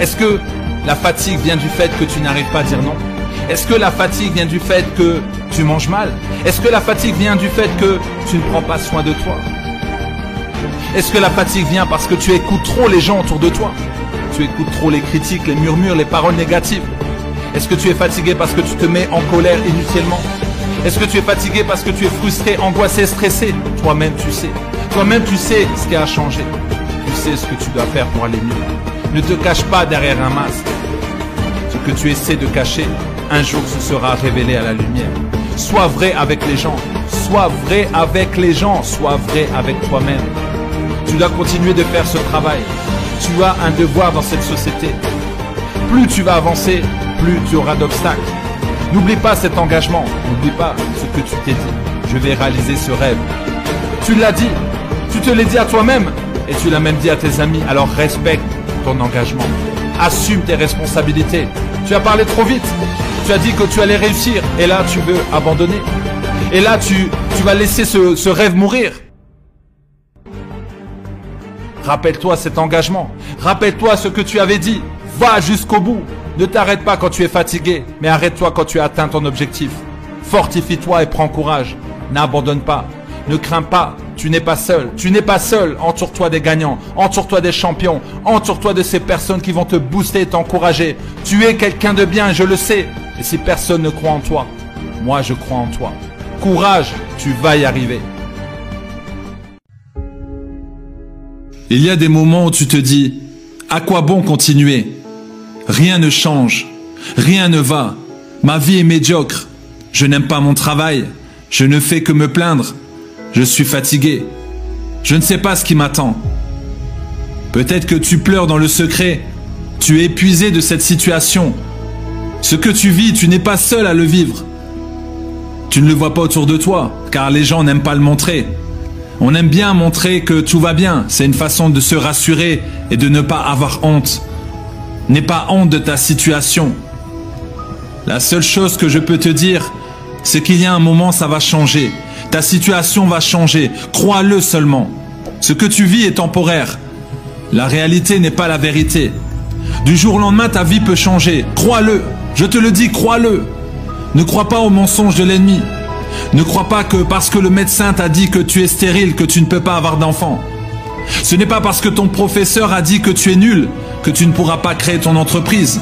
Est-ce que la fatigue vient du fait que tu n'arrives pas à dire non? Est-ce que la fatigue vient du fait que tu manges mal? Est-ce que la fatigue vient du fait que tu ne prends pas soin de toi? Est-ce que la fatigue vient parce que tu écoutes trop les gens autour de toi? Tu écoutes trop les critiques, les murmures, les paroles négatives? Est-ce que tu es fatigué parce que tu te mets en colère inutilement? Est-ce que tu es fatigué parce que tu es frustré, angoissé, stressé? Toi-même tu sais. Toi-même tu sais ce qui a changé. Tu sais ce que tu dois faire pour aller mieux. Ne te cache pas derrière un masque. Ce que tu essaies de cacher, un jour ce sera révélé à la lumière. Sois vrai avec les gens. Sois vrai avec les gens. Sois vrai avec toi-même. Tu dois continuer de faire ce travail. Tu as un devoir dans cette société. Plus tu vas avancer, plus tu auras d'obstacles. N'oublie pas cet engagement. N'oublie pas ce que tu t'es dit. Je vais réaliser ce rêve. Tu l'as dit. Tu te l'as dit à toi-même. Et tu l'as même dit à tes amis. Alors respecte engagement. Assume tes responsabilités. Tu as parlé trop vite. Tu as dit que tu allais réussir. Et là, tu veux abandonner. Et là, tu, tu vas laisser ce, ce rêve mourir. Rappelle-toi cet engagement. Rappelle-toi ce que tu avais dit. Va jusqu'au bout. Ne t'arrête pas quand tu es fatigué, mais arrête-toi quand tu as atteint ton objectif. Fortifie-toi et prends courage. N'abandonne pas. Ne crains pas, tu n'es pas seul. Tu n'es pas seul. Entoure-toi des gagnants. Entoure-toi des champions. Entoure-toi de ces personnes qui vont te booster et t'encourager. Tu es quelqu'un de bien, je le sais. Et si personne ne croit en toi, moi je crois en toi. Courage, tu vas y arriver. Il y a des moments où tu te dis, à quoi bon continuer? Rien ne change, rien ne va, ma vie est médiocre, je n'aime pas mon travail, je ne fais que me plaindre, je suis fatigué, je ne sais pas ce qui m'attend. Peut-être que tu pleures dans le secret, tu es épuisé de cette situation. Ce que tu vis, tu n'es pas seul à le vivre. Tu ne le vois pas autour de toi, car les gens n'aiment pas le montrer. On aime bien montrer que tout va bien. C'est une façon de se rassurer et de ne pas avoir honte. N'aie pas honte de ta situation. La seule chose que je peux te dire, c'est qu'il y a un moment, ça va changer. Ta situation va changer. Crois-le seulement. Ce que tu vis est temporaire. La réalité n'est pas la vérité. Du jour au lendemain, ta vie peut changer. Crois-le. Je te le dis, crois-le. Ne crois pas aux mensonges de l'ennemi. Ne crois pas que parce que le médecin t'a dit que tu es stérile, que tu ne peux pas avoir d'enfant. Ce n'est pas parce que ton professeur a dit que tu es nul, que tu ne pourras pas créer ton entreprise.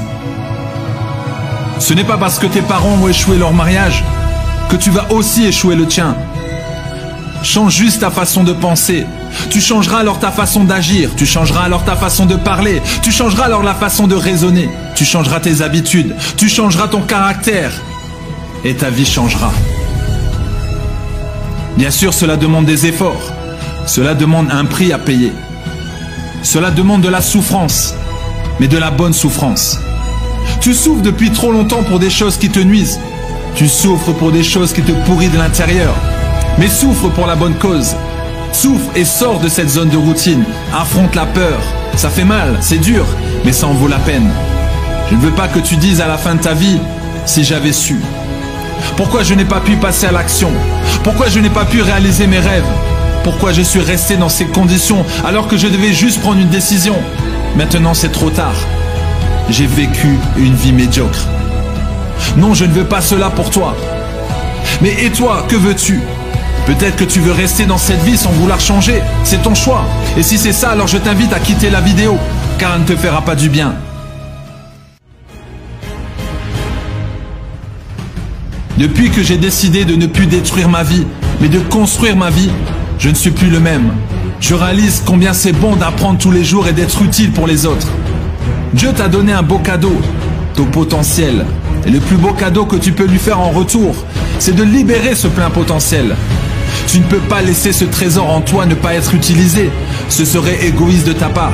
Ce n'est pas parce que tes parents ont échoué leur mariage, que tu vas aussi échouer le tien. Change juste ta façon de penser. Tu changeras alors ta façon d'agir, tu changeras alors ta façon de parler, tu changeras alors la façon de raisonner, tu changeras tes habitudes, tu changeras ton caractère et ta vie changera. Bien sûr, cela demande des efforts. Cela demande un prix à payer. Cela demande de la souffrance, mais de la bonne souffrance. Tu souffres depuis trop longtemps pour des choses qui te nuisent. Tu souffres pour des choses qui te pourrissent de l'intérieur. Mais souffre pour la bonne cause. Souffre et sors de cette zone de routine. Affronte la peur. Ça fait mal, c'est dur, mais ça en vaut la peine. Je ne veux pas que tu dises à la fin de ta vie, si j'avais su. Pourquoi je n'ai pas pu passer à l'action? Pourquoi je n'ai pas pu réaliser mes rêves? Pourquoi je suis resté dans ces conditions alors que je devais juste prendre une décision? Maintenant c'est trop tard. J'ai vécu une vie médiocre. Non, je ne veux pas cela pour toi. Mais et toi, que veux-tu? Peut-être que tu veux rester dans cette vie sans vouloir changer. C'est ton choix. Et si c'est ça, alors je t'invite à quitter la vidéo, car elle ne te fera pas du bien. Depuis que j'ai décidé de ne plus détruire ma vie, mais de construire ma vie, je ne suis plus le même. Je réalise combien c'est bon d'apprendre tous les jours et d'être utile pour les autres. Dieu t'a donné un beau cadeau, ton potentiel. Et le plus beau cadeau que tu peux lui faire en retour, c'est de libérer ce plein potentiel. Tu ne peux pas laisser ce trésor en toi ne pas être utilisé. Ce serait égoïste de ta part.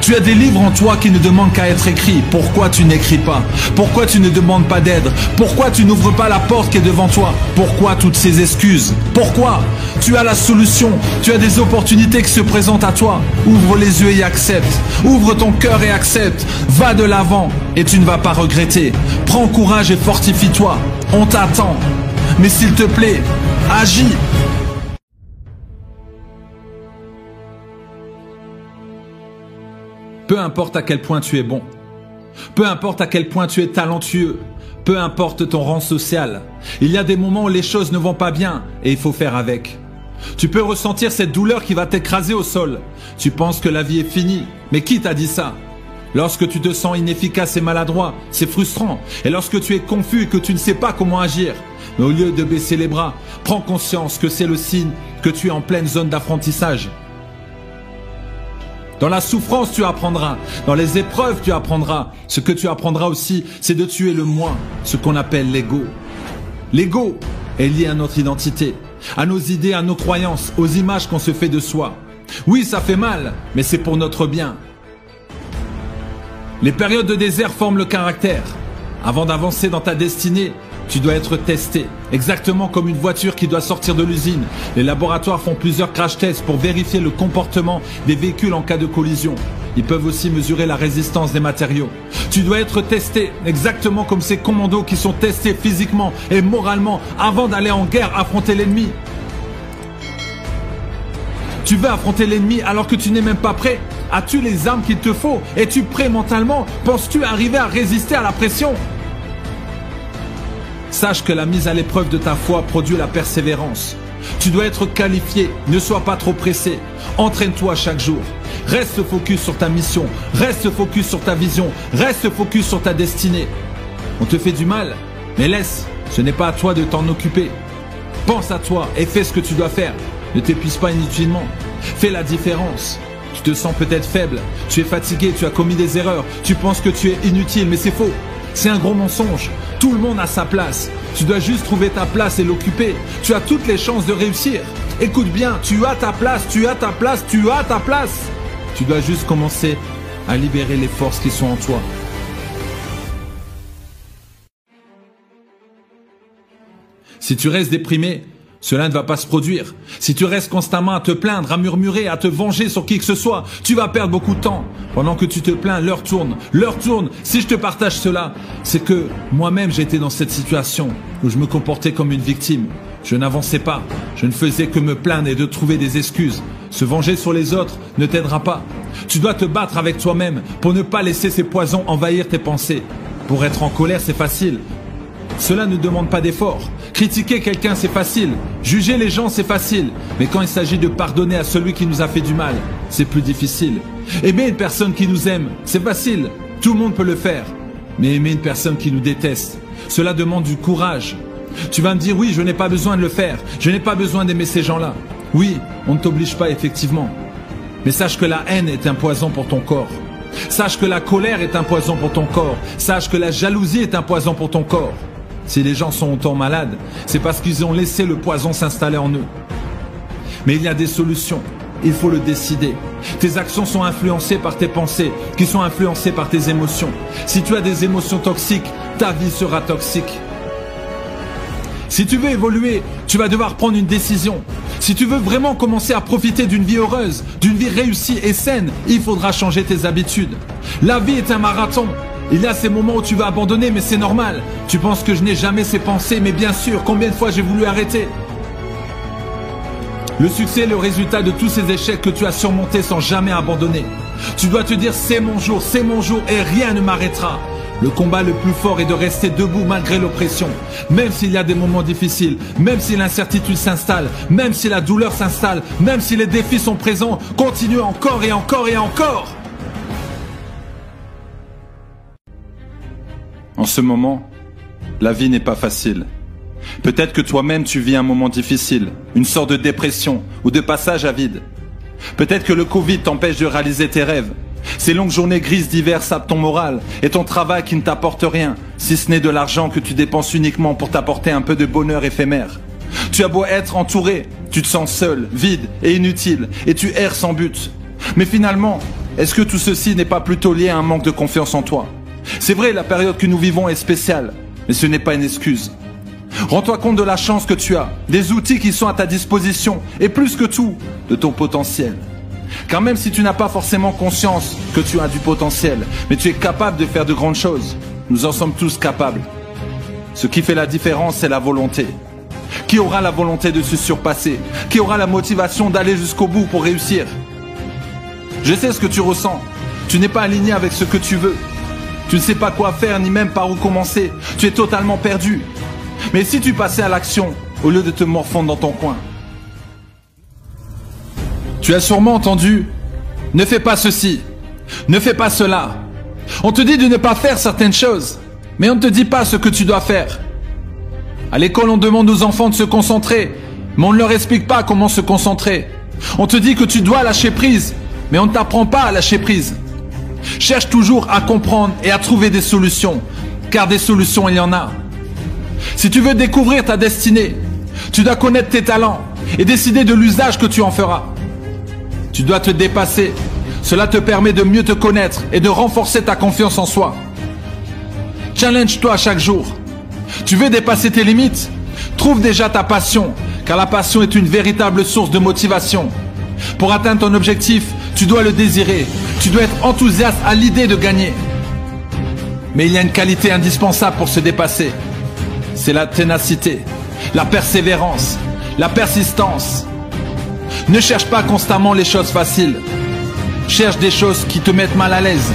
Tu as des livres en toi qui ne demandent qu'à être écrits. Pourquoi tu n'écris pas? Pourquoi tu ne demandes pas d'aide? Pourquoi tu n'ouvres pas la porte qui est devant toi? Pourquoi toutes ces excuses? Pourquoi? Tu as la solution. Tu as des opportunités qui se présentent à toi. Ouvre les yeux et accepte. Ouvre ton cœur et accepte. Va de l'avant et tu ne vas pas regretter. Prends courage et fortifie-toi. On t'attend. Mais s'il te plaît, agis. Peu importe à quel point tu es bon, peu importe à quel point tu es talentueux, peu importe ton rang social, il y a des moments où les choses ne vont pas bien et il faut faire avec. Tu peux ressentir cette douleur qui va t'écraser au sol. Tu penses que la vie est finie, mais qui t'a dit ça? Lorsque tu te sens inefficace et maladroit, c'est frustrant. Et lorsque tu es confus et que tu ne sais pas comment agir, mais au lieu de baisser les bras, prends conscience que c'est le signe que tu es en pleine zone d'apprentissage. Dans la souffrance, tu apprendras. Dans les épreuves, tu apprendras. Ce que tu apprendras aussi, c'est de tuer le moi, ce qu'on appelle l'ego. L'ego est lié à notre identité, à nos idées, à nos croyances, aux images qu'on se fait de soi. Oui, ça fait mal, mais c'est pour notre bien. Les périodes de désert forment le caractère. Avant d'avancer dans ta destinée, tu dois être testé, exactement comme une voiture qui doit sortir de l'usine. Les laboratoires font plusieurs crash tests pour vérifier le comportement des véhicules en cas de collision. Ils peuvent aussi mesurer la résistance des matériaux. Tu dois être testé, exactement comme ces commandos qui sont testés physiquement et moralement avant d'aller en guerre affronter l'ennemi. Tu veux affronter l'ennemi alors que tu n'es même pas prêt? As-tu les armes qu'il te faut? Es-tu prêt mentalement? Penses-tu arriver à résister à la pression? Sache que la mise à l'épreuve de ta foi produit la persévérance. Tu dois être qualifié, ne sois pas trop pressé. Entraîne-toi chaque jour. Reste focus sur ta mission, reste focus sur ta vision, reste focus sur ta destinée. On te fait du mal, mais laisse, ce n'est pas à toi de t'en occuper. Pense à toi et fais ce que tu dois faire. Ne t'épuise pas inutilement. Fais la différence. Tu te sens peut-être faible, tu es fatigué, tu as commis des erreurs, tu penses que tu es inutile, mais c'est faux. C'est un gros mensonge. Tout le monde a sa place. Tu dois juste trouver ta place et l'occuper. Tu as toutes les chances de réussir. Écoute bien, tu as ta place, tu as ta place, tu as ta place. Tu dois juste commencer à libérer les forces qui sont en toi. Si tu restes déprimé, cela ne va pas se produire. Si tu restes constamment à te plaindre, à murmurer, à te venger sur qui que ce soit, tu vas perdre beaucoup de temps. Pendant que tu te plains, l'heure tourne. L'heure tourne. Si je te partage cela, c'est que moi-même j'étais dans cette situation où je me comportais comme une victime. Je n'avançais pas. Je ne faisais que me plaindre et de trouver des excuses. Se venger sur les autres ne t'aidera pas. Tu dois te battre avec toi-même pour ne pas laisser ces poisons envahir tes pensées. Pour être en colère, c'est facile. Cela ne demande pas d'effort. Critiquer quelqu'un, c'est facile. Juger les gens, c'est facile. Mais quand il s'agit de pardonner à celui qui nous a fait du mal, c'est plus difficile. Aimer une personne qui nous aime, c'est facile. Tout le monde peut le faire. Mais aimer une personne qui nous déteste, cela demande du courage. Tu vas me dire, oui, je n'ai pas besoin de le faire. Je n'ai pas besoin d'aimer ces gens-là. Oui, on ne t'oblige pas effectivement. Mais sache que la haine est un poison pour ton corps. Sache que la colère est un poison pour ton corps. Sache que la jalousie est un poison pour ton corps. Si les gens sont autant malades, c'est parce qu'ils ont laissé le poison s'installer en eux. Mais il y a des solutions. Il faut le décider. Tes actions sont influencées par tes pensées, qui sont influencées par tes émotions. Si tu as des émotions toxiques, ta vie sera toxique. Si tu veux évoluer, tu vas devoir prendre une décision. Si tu veux vraiment commencer à profiter d'une vie heureuse, d'une vie réussie et saine, il faudra changer tes habitudes. La vie est un marathon. Il y a ces moments où tu vas abandonner, mais c'est normal. Tu penses que je n'ai jamais ces pensées, mais bien sûr, combien de fois j'ai voulu arrêter? Le succès est le résultat de tous ces échecs que tu as surmontés sans jamais abandonner. Tu dois te dire c'est mon jour, c'est mon jour et rien ne m'arrêtera. Le combat le plus fort est de rester debout malgré l'oppression. Même s'il y a des moments difficiles, même si l'incertitude s'installe, même si la douleur s'installe, même si les défis sont présents, continue encore et encore et encore. En ce moment, la vie n'est pas facile. Peut-être que toi-même tu vis un moment difficile, une sorte de dépression ou de passage à vide. Peut-être que le Covid t'empêche de réaliser tes rêves. Ces longues journées grises d'hiver sapent ton moral et ton travail qui ne t'apporte rien, si ce n'est de l'argent que tu dépenses uniquement pour t'apporter un peu de bonheur éphémère. Tu as beau être entouré, tu te sens seul, vide et inutile, et tu erres sans but. Mais finalement, est-ce que tout ceci n'est pas plutôt lié à un manque de confiance en toi? C'est vrai, la période que nous vivons est spéciale, mais ce n'est pas une excuse. Rends-toi compte de la chance que tu as, des outils qui sont à ta disposition, et plus que tout, de ton potentiel. Car même si tu n'as pas forcément conscience que tu as du potentiel, mais tu es capable de faire de grandes choses, nous en sommes tous capables. Ce qui fait la différence, c'est la volonté. Qui aura la volonté de se surpasser? Qui aura la motivation d'aller jusqu'au bout pour réussir? Je sais ce que tu ressens. Tu n'es pas aligné avec ce que tu veux. Tu ne sais pas quoi faire ni même par où commencer. Tu es totalement perdu. Mais si tu passais à l'action au lieu de te morfondre dans ton coin Tu as sûrement entendu Ne fais pas ceci, ne fais pas cela. On te dit de ne pas faire certaines choses, mais on ne te dit pas ce que tu dois faire. À l'école, on demande aux enfants de se concentrer, mais on ne leur explique pas comment se concentrer. On te dit que tu dois lâcher prise, mais on ne t'apprend pas à lâcher prise. Cherche toujours à comprendre et à trouver des solutions, car des solutions, il y en a. Si tu veux découvrir ta destinée, tu dois connaître tes talents et décider de l'usage que tu en feras. Tu dois te dépasser. Cela te permet de mieux te connaître et de renforcer ta confiance en soi. Challenge-toi chaque jour. Tu veux dépasser tes limites? Trouve déjà ta passion, car la passion est une véritable source de motivation. Pour atteindre ton objectif, tu dois le désirer. Tu dois être enthousiaste à l'idée de gagner. Mais il y a une qualité indispensable pour se dépasser c'est la ténacité, la persévérance, la persistance. Ne cherche pas constamment les choses faciles. Cherche des choses qui te mettent mal à l'aise.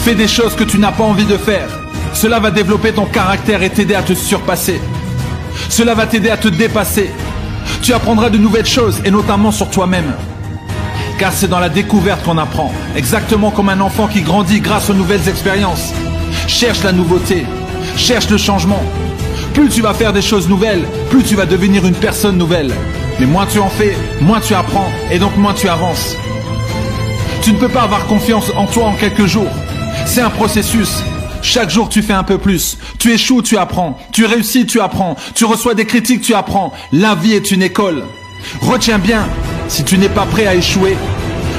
Fais des choses que tu n'as pas envie de faire. Cela va développer ton caractère et t'aider à te surpasser. Cela va t'aider à te dépasser. Tu apprendras de nouvelles choses et notamment sur toi-même. Car c'est dans la découverte qu'on apprend, exactement comme un enfant qui grandit grâce aux nouvelles expériences. Cherche la nouveauté, cherche le changement, plus tu vas faire des choses nouvelles, plus tu vas devenir une personne nouvelle. Mais moins tu en fais, moins tu apprends et donc moins tu avances. Tu ne peux pas avoir confiance en toi en quelques jours. C'est un processus. Chaque jour tu fais un peu plus. Tu échoues, tu apprends. Tu réussis, tu apprends. Tu reçois des critiques, tu apprends. La vie est une école. Retiens bien, si tu n'es pas prêt à échouer,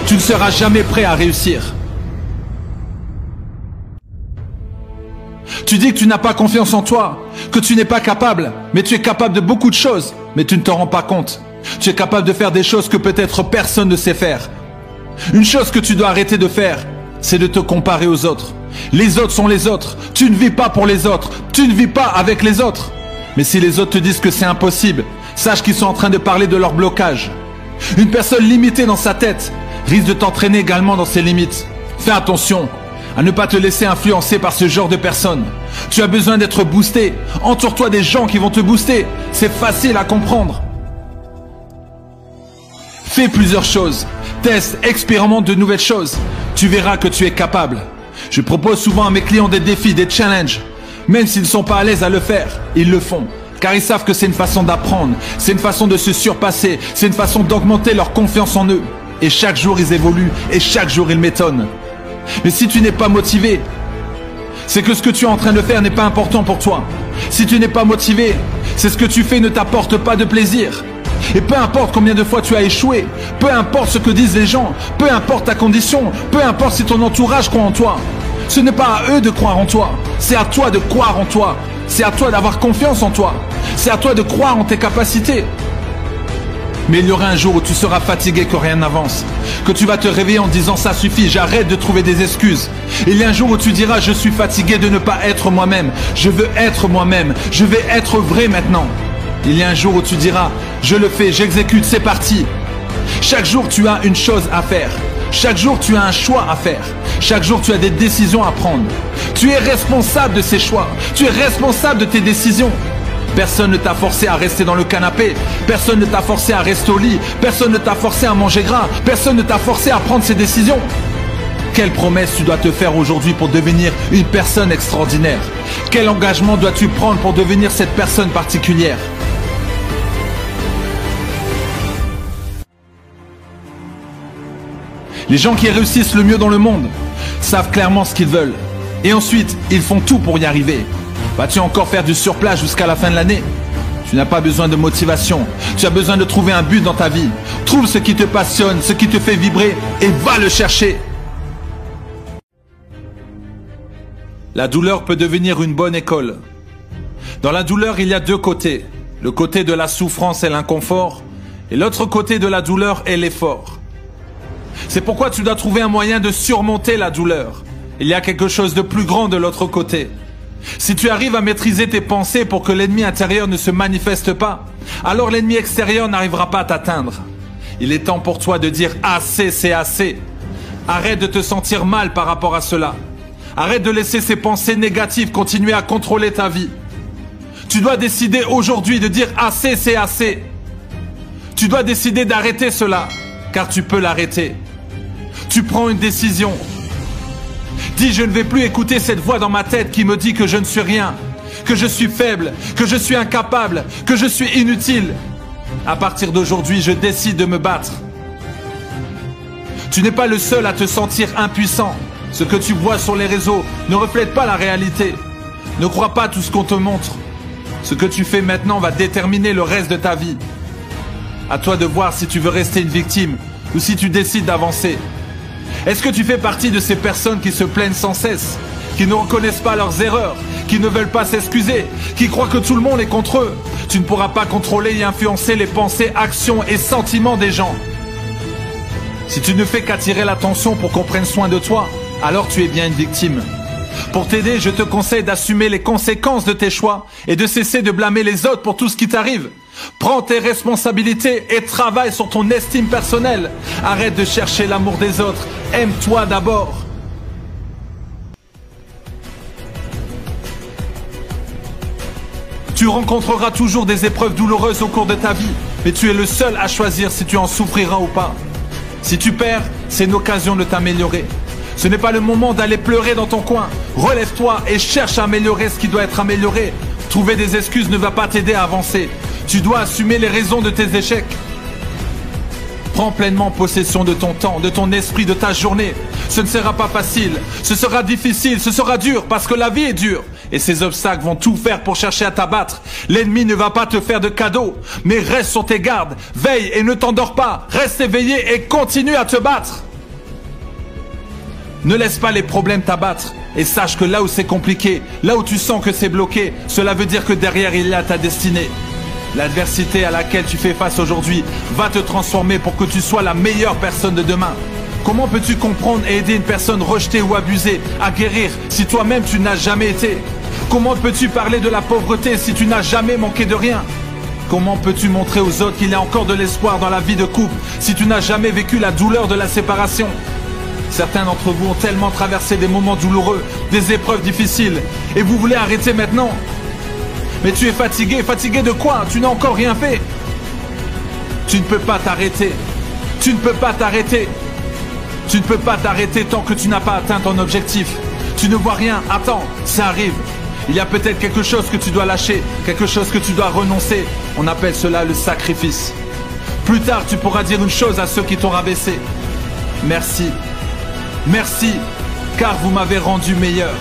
tu ne seras jamais prêt à réussir. Tu dis que tu n'as pas confiance en toi, que tu n'es pas capable, mais tu es capable de beaucoup de choses, mais tu ne te rends pas compte. Tu es capable de faire des choses que peut-être personne ne sait faire. Une chose que tu dois arrêter de faire, c'est de te comparer aux autres. Les autres sont les autres. Tu ne vis pas pour les autres. Tu ne vis pas avec les autres. Mais si les autres te disent que c'est impossible, sache qu'ils sont en train de parler de leur blocage. Une personne limitée dans sa tête risque de t'entraîner également dans ses limites. Fais attention, à ne pas te laisser influencer par ce genre de personnes. Tu as besoin d'être boosté. Entoure-toi des gens qui vont te booster. C'est facile à comprendre. Fais plusieurs choses. Teste, expérimente de nouvelles choses. Tu verras que tu es capable. Je propose souvent à mes clients des défis, des challenges. Même s'ils ne sont pas à l'aise à le faire, ils le font. Car ils savent que c'est une façon d'apprendre, c'est une façon de se surpasser, c'est une façon d'augmenter leur confiance en eux. Et chaque jour ils évoluent et chaque jour ils m'étonnent. Mais si tu n'es pas motivé, c'est que ce que tu es en train de faire n'est pas important pour toi. Si tu n'es pas motivé, c'est ce que tu fais ne t'apporte pas de plaisir. Et peu importe combien de fois tu as échoué, peu importe ce que disent les gens, peu importe ta condition, peu importe si ton entourage croit en toi, ce n'est pas à eux de croire en toi, c'est à toi de croire en toi, c'est à toi d'avoir confiance en toi, c'est à toi de croire en tes capacités. Mais il y aura un jour où tu seras fatigué que rien n'avance. Que tu vas te réveiller en disant ça suffit, j'arrête de trouver des excuses. Il y a un jour où tu diras je suis fatigué de ne pas être moi-même. Je veux être moi-même. Je vais être vrai maintenant. Il y a un jour où tu diras, je le fais, j'exécute, c'est parti. Chaque jour, tu as une chose à faire. Chaque jour, tu as un choix à faire. Chaque jour, tu as des décisions à prendre. Tu es responsable de ces choix. Tu es responsable de tes décisions. Personne ne t'a forcé à rester dans le canapé. Personne ne t'a forcé à rester au lit. Personne ne t'a forcé à manger gras. Personne ne t'a forcé à prendre ces décisions. Quelle promesse tu dois te faire aujourd'hui pour devenir une personne extraordinaire? Quel engagement dois-tu prendre pour devenir cette personne particulière? Les gens qui réussissent le mieux dans le monde savent clairement ce qu'ils veulent. Et ensuite, ils font tout pour y arriver. Vas-tu encore faire du surplace jusqu'à la fin de l'année? Tu n'as pas besoin de motivation. Tu as besoin de trouver un but dans ta vie. Trouve ce qui te passionne, ce qui te fait vibrer et va le chercher. La douleur peut devenir une bonne école. Dans la douleur, il y a deux côtés. Le côté de la souffrance et l'inconfort, et l'autre côté de la douleur est l'effort. C'est pourquoi tu dois trouver un moyen de surmonter la douleur. Il y a quelque chose de plus grand de l'autre côté. Si tu arrives à maîtriser tes pensées pour que l'ennemi intérieur ne se manifeste pas, alors l'ennemi extérieur n'arrivera pas à t'atteindre. Il est temps pour toi de dire assez, c'est assez. Arrête de te sentir mal par rapport à cela. Arrête de laisser ces pensées négatives continuer à contrôler ta vie. Tu dois décider aujourd'hui de dire assez, c'est assez. Tu dois décider d'arrêter cela, car tu peux l'arrêter. Tu prends une décision. Dis, je ne vais plus écouter cette voix dans ma tête qui me dit que je ne suis rien, que je suis faible, que je suis incapable, que je suis inutile. À partir d'aujourd'hui, je décide de me battre. Tu n'es pas le seul à te sentir impuissant. Ce que tu vois sur les réseaux ne reflète pas la réalité. Ne crois pas tout ce qu'on te montre. Ce que tu fais maintenant va déterminer le reste de ta vie. À toi de voir si tu veux rester une victime ou si tu décides d'avancer. Est-ce que tu fais partie de ces personnes qui se plaignent sans cesse, qui ne reconnaissent pas leurs erreurs, qui ne veulent pas s'excuser, qui croient que tout le monde est contre eux? Tu ne pourras pas contrôler et influencer les pensées, actions et sentiments des gens. Si tu ne fais qu'attirer l'attention pour qu'on prenne soin de toi, alors tu es bien une victime. Pour t'aider, je te conseille d'assumer les conséquences de tes choix et de cesser de blâmer les autres pour tout ce qui t'arrive. Prends tes responsabilités et travaille sur ton estime personnelle. Arrête de chercher l'amour des autres. Aime-toi d'abord. Tu rencontreras toujours des épreuves douloureuses au cours de ta vie, mais tu es le seul à choisir si tu en souffriras ou pas. Si tu perds, c'est une occasion de t'améliorer. Ce n'est pas le moment d'aller pleurer dans ton coin. Relève-toi et cherche à améliorer ce qui doit être amélioré. Trouver des excuses ne va pas t'aider à avancer. Tu dois assumer les raisons de tes échecs. Prends pleinement possession de ton temps, de ton esprit, de ta journée. Ce ne sera pas facile, ce sera difficile, ce sera dur parce que la vie est dure. Et ces obstacles vont tout faire pour chercher à t'abattre. L'ennemi ne va pas te faire de cadeaux, mais reste sur tes gardes, veille et ne t'endors pas. Reste éveillé et continue à te battre. Ne laisse pas les problèmes t'abattre et sache que là où c'est compliqué, là où tu sens que c'est bloqué, cela veut dire que derrière il y a ta destinée. L'adversité à laquelle tu fais face aujourd'hui va te transformer pour que tu sois la meilleure personne de demain. Comment peux-tu comprendre et aider une personne rejetée ou abusée à guérir si toi-même tu n'as jamais été? Comment peux-tu parler de la pauvreté si tu n'as jamais manqué de rien? Comment peux-tu montrer aux autres qu'il y a encore de l'espoir dans la vie de couple si tu n'as jamais vécu la douleur de la séparation? Certains d'entre vous ont tellement traversé des moments douloureux, des épreuves difficiles, et vous voulez arrêter maintenant? Mais tu es fatigué, fatigué de quoi? Tu n'as encore rien fait. Tu ne peux pas t'arrêter. Tu ne peux pas t'arrêter. Tu ne peux pas t'arrêter tant que tu n'as pas atteint ton objectif. Tu ne vois rien. Attends, ça arrive. Il y a peut-être quelque chose que tu dois lâcher, quelque chose que tu dois renoncer. On appelle cela le sacrifice. Plus tard, tu pourras dire une chose à ceux qui t'ont rabaissé. Merci Merci, car vous m'avez rendu meilleur.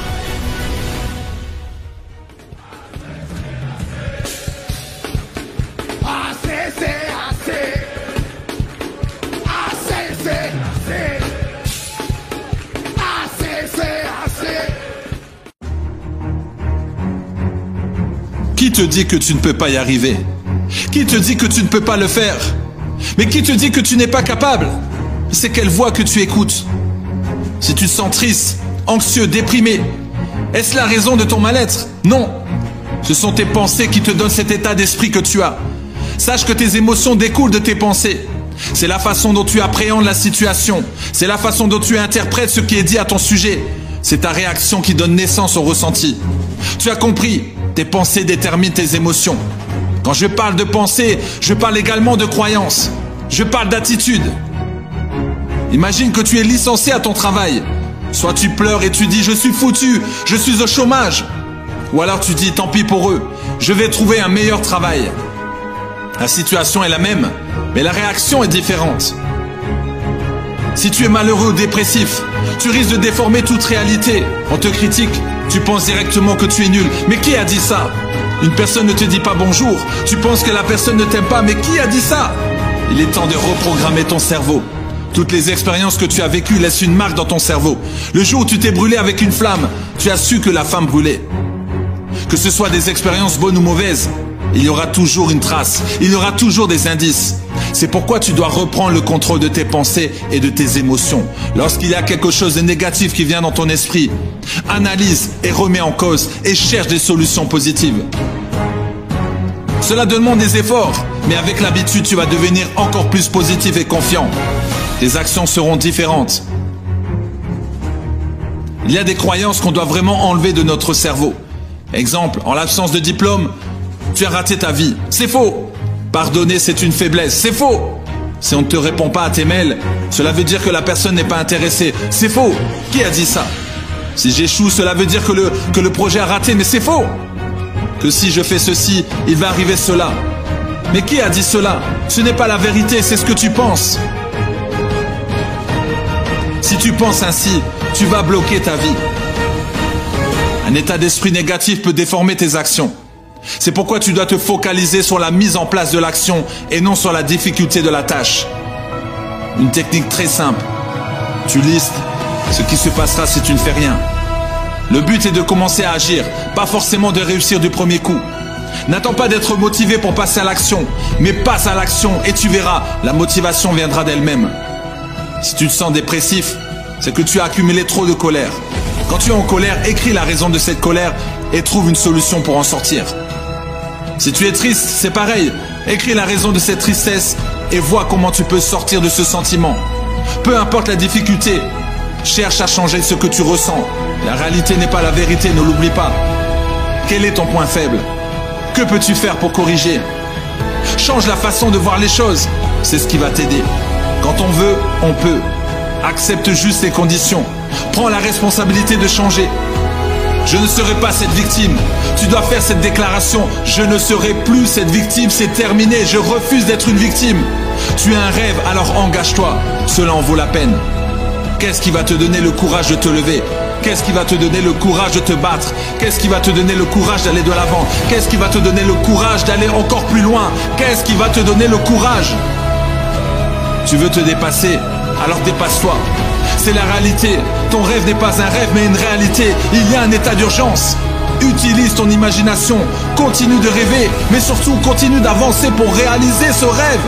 Te dit que tu ne peux pas y arriver? Qui te dit que tu ne peux pas le faire? Mais qui te dit que tu n'es pas capable? C'est quelle voix que tu écoutes? Si tu te sens triste, anxieux, déprimé, est-ce la raison de ton mal-être? Non. Ce sont tes pensées qui te donnent cet état d'esprit que tu as. Sache que tes émotions découlent de tes pensées. C'est la façon dont tu appréhendes la situation. C'est la façon dont tu interprètes ce qui est dit à ton sujet. C'est ta réaction qui donne naissance au ressenti. Tu as compris, tes pensées déterminent tes émotions. Quand je parle de pensée, je parle également de croyance. Je parle d'attitude. Imagine que tu es licencié à ton travail. Soit tu pleures et tu dis je suis foutu, je suis au chômage. Ou alors tu dis tant pis pour eux, je vais trouver un meilleur travail. La situation est la même, mais la réaction est différente. Si tu es malheureux ou dépressif, tu risques de déformer toute réalité. On te critique, tu penses directement que tu es nul. Mais qui a dit ça? Une personne ne te dit pas bonjour, tu penses que la personne ne t'aime pas, mais qui a dit ça? Il est temps de reprogrammer ton cerveau. Toutes les expériences que tu as vécues laissent une marque dans ton cerveau. Le jour où tu t'es brûlé avec une flamme, tu as su que la femme brûlait. Que ce soit des expériences bonnes ou mauvaises, il y aura toujours une trace, il y aura toujours des indices. C'est pourquoi tu dois reprendre le contrôle de tes pensées et de tes émotions. Lorsqu'il y a quelque chose de négatif qui vient dans ton esprit, analyse et remets en cause et cherche des solutions positives. Cela demande des efforts, mais avec l'habitude, tu vas devenir encore plus positif et confiant. Tes actions seront différentes. Il y a des croyances qu'on doit vraiment enlever de notre cerveau. Exemple, en l'absence de diplôme, tu as raté ta vie. C'est faux. Pardonner, c'est une faiblesse. C'est faux. Si on ne te répond pas à tes mails, cela veut dire que la personne n'est pas intéressée. C'est faux. Qui a dit ça? Si j'échoue, cela veut dire que le, projet a raté, mais c'est faux. Que si je fais ceci, il va arriver cela. Mais qui a dit cela? Ce n'est pas la vérité, c'est ce que tu penses. Si tu penses ainsi, tu vas bloquer ta vie. Un état d'esprit négatif peut déformer tes actions. C'est pourquoi tu dois te focaliser sur la mise en place de l'action et non sur la difficulté de la tâche. Une technique très simple. Tu listes ce qui se passera si tu ne fais rien. Le but est de commencer à agir, pas forcément de réussir du premier coup. N'attends pas d'être motivé pour passer à l'action, mais passe à l'action et tu verras, la motivation viendra d'elle-même. Si tu te sens dépressif, c'est que tu as accumulé trop de colère. Quand tu es en colère, écris la raison de cette colère et trouve une solution pour en sortir. Si tu es triste, c'est pareil. Écris la raison de cette tristesse et vois comment tu peux sortir de ce sentiment. Peu importe la difficulté, cherche à changer ce que tu ressens. La réalité n'est pas la vérité, ne l'oublie pas. Quel est ton point faible? Que peux-tu faire pour corriger? Change la façon de voir les choses. C'est ce qui va t'aider. Quand on veut, on peut. Accepte juste les conditions. Prends la responsabilité de changer. Je ne serai pas cette victime. Tu dois faire cette déclaration. Je ne serai plus cette victime. C'est terminé. Je refuse d'être une victime. Tu as un rêve, alors engage-toi. Cela en vaut la peine. Qu'est-ce qui va te donner le courage de te lever? Qu'est-ce qui va te donner le courage de te battre? Qu'est-ce qui va te donner le courage d'aller de l'avant? Qu'est-ce qui va te donner le courage d'aller encore plus loin? Qu'est-ce qui va te donner le courage? Tu veux te dépasser? Alors dépasse-toi. C'est la réalité. Ton rêve n'est pas un rêve, mais une réalité. Il y a un état d'urgence. Utilise ton imagination. Continue de rêver, mais surtout continue d'avancer pour réaliser ce rêve.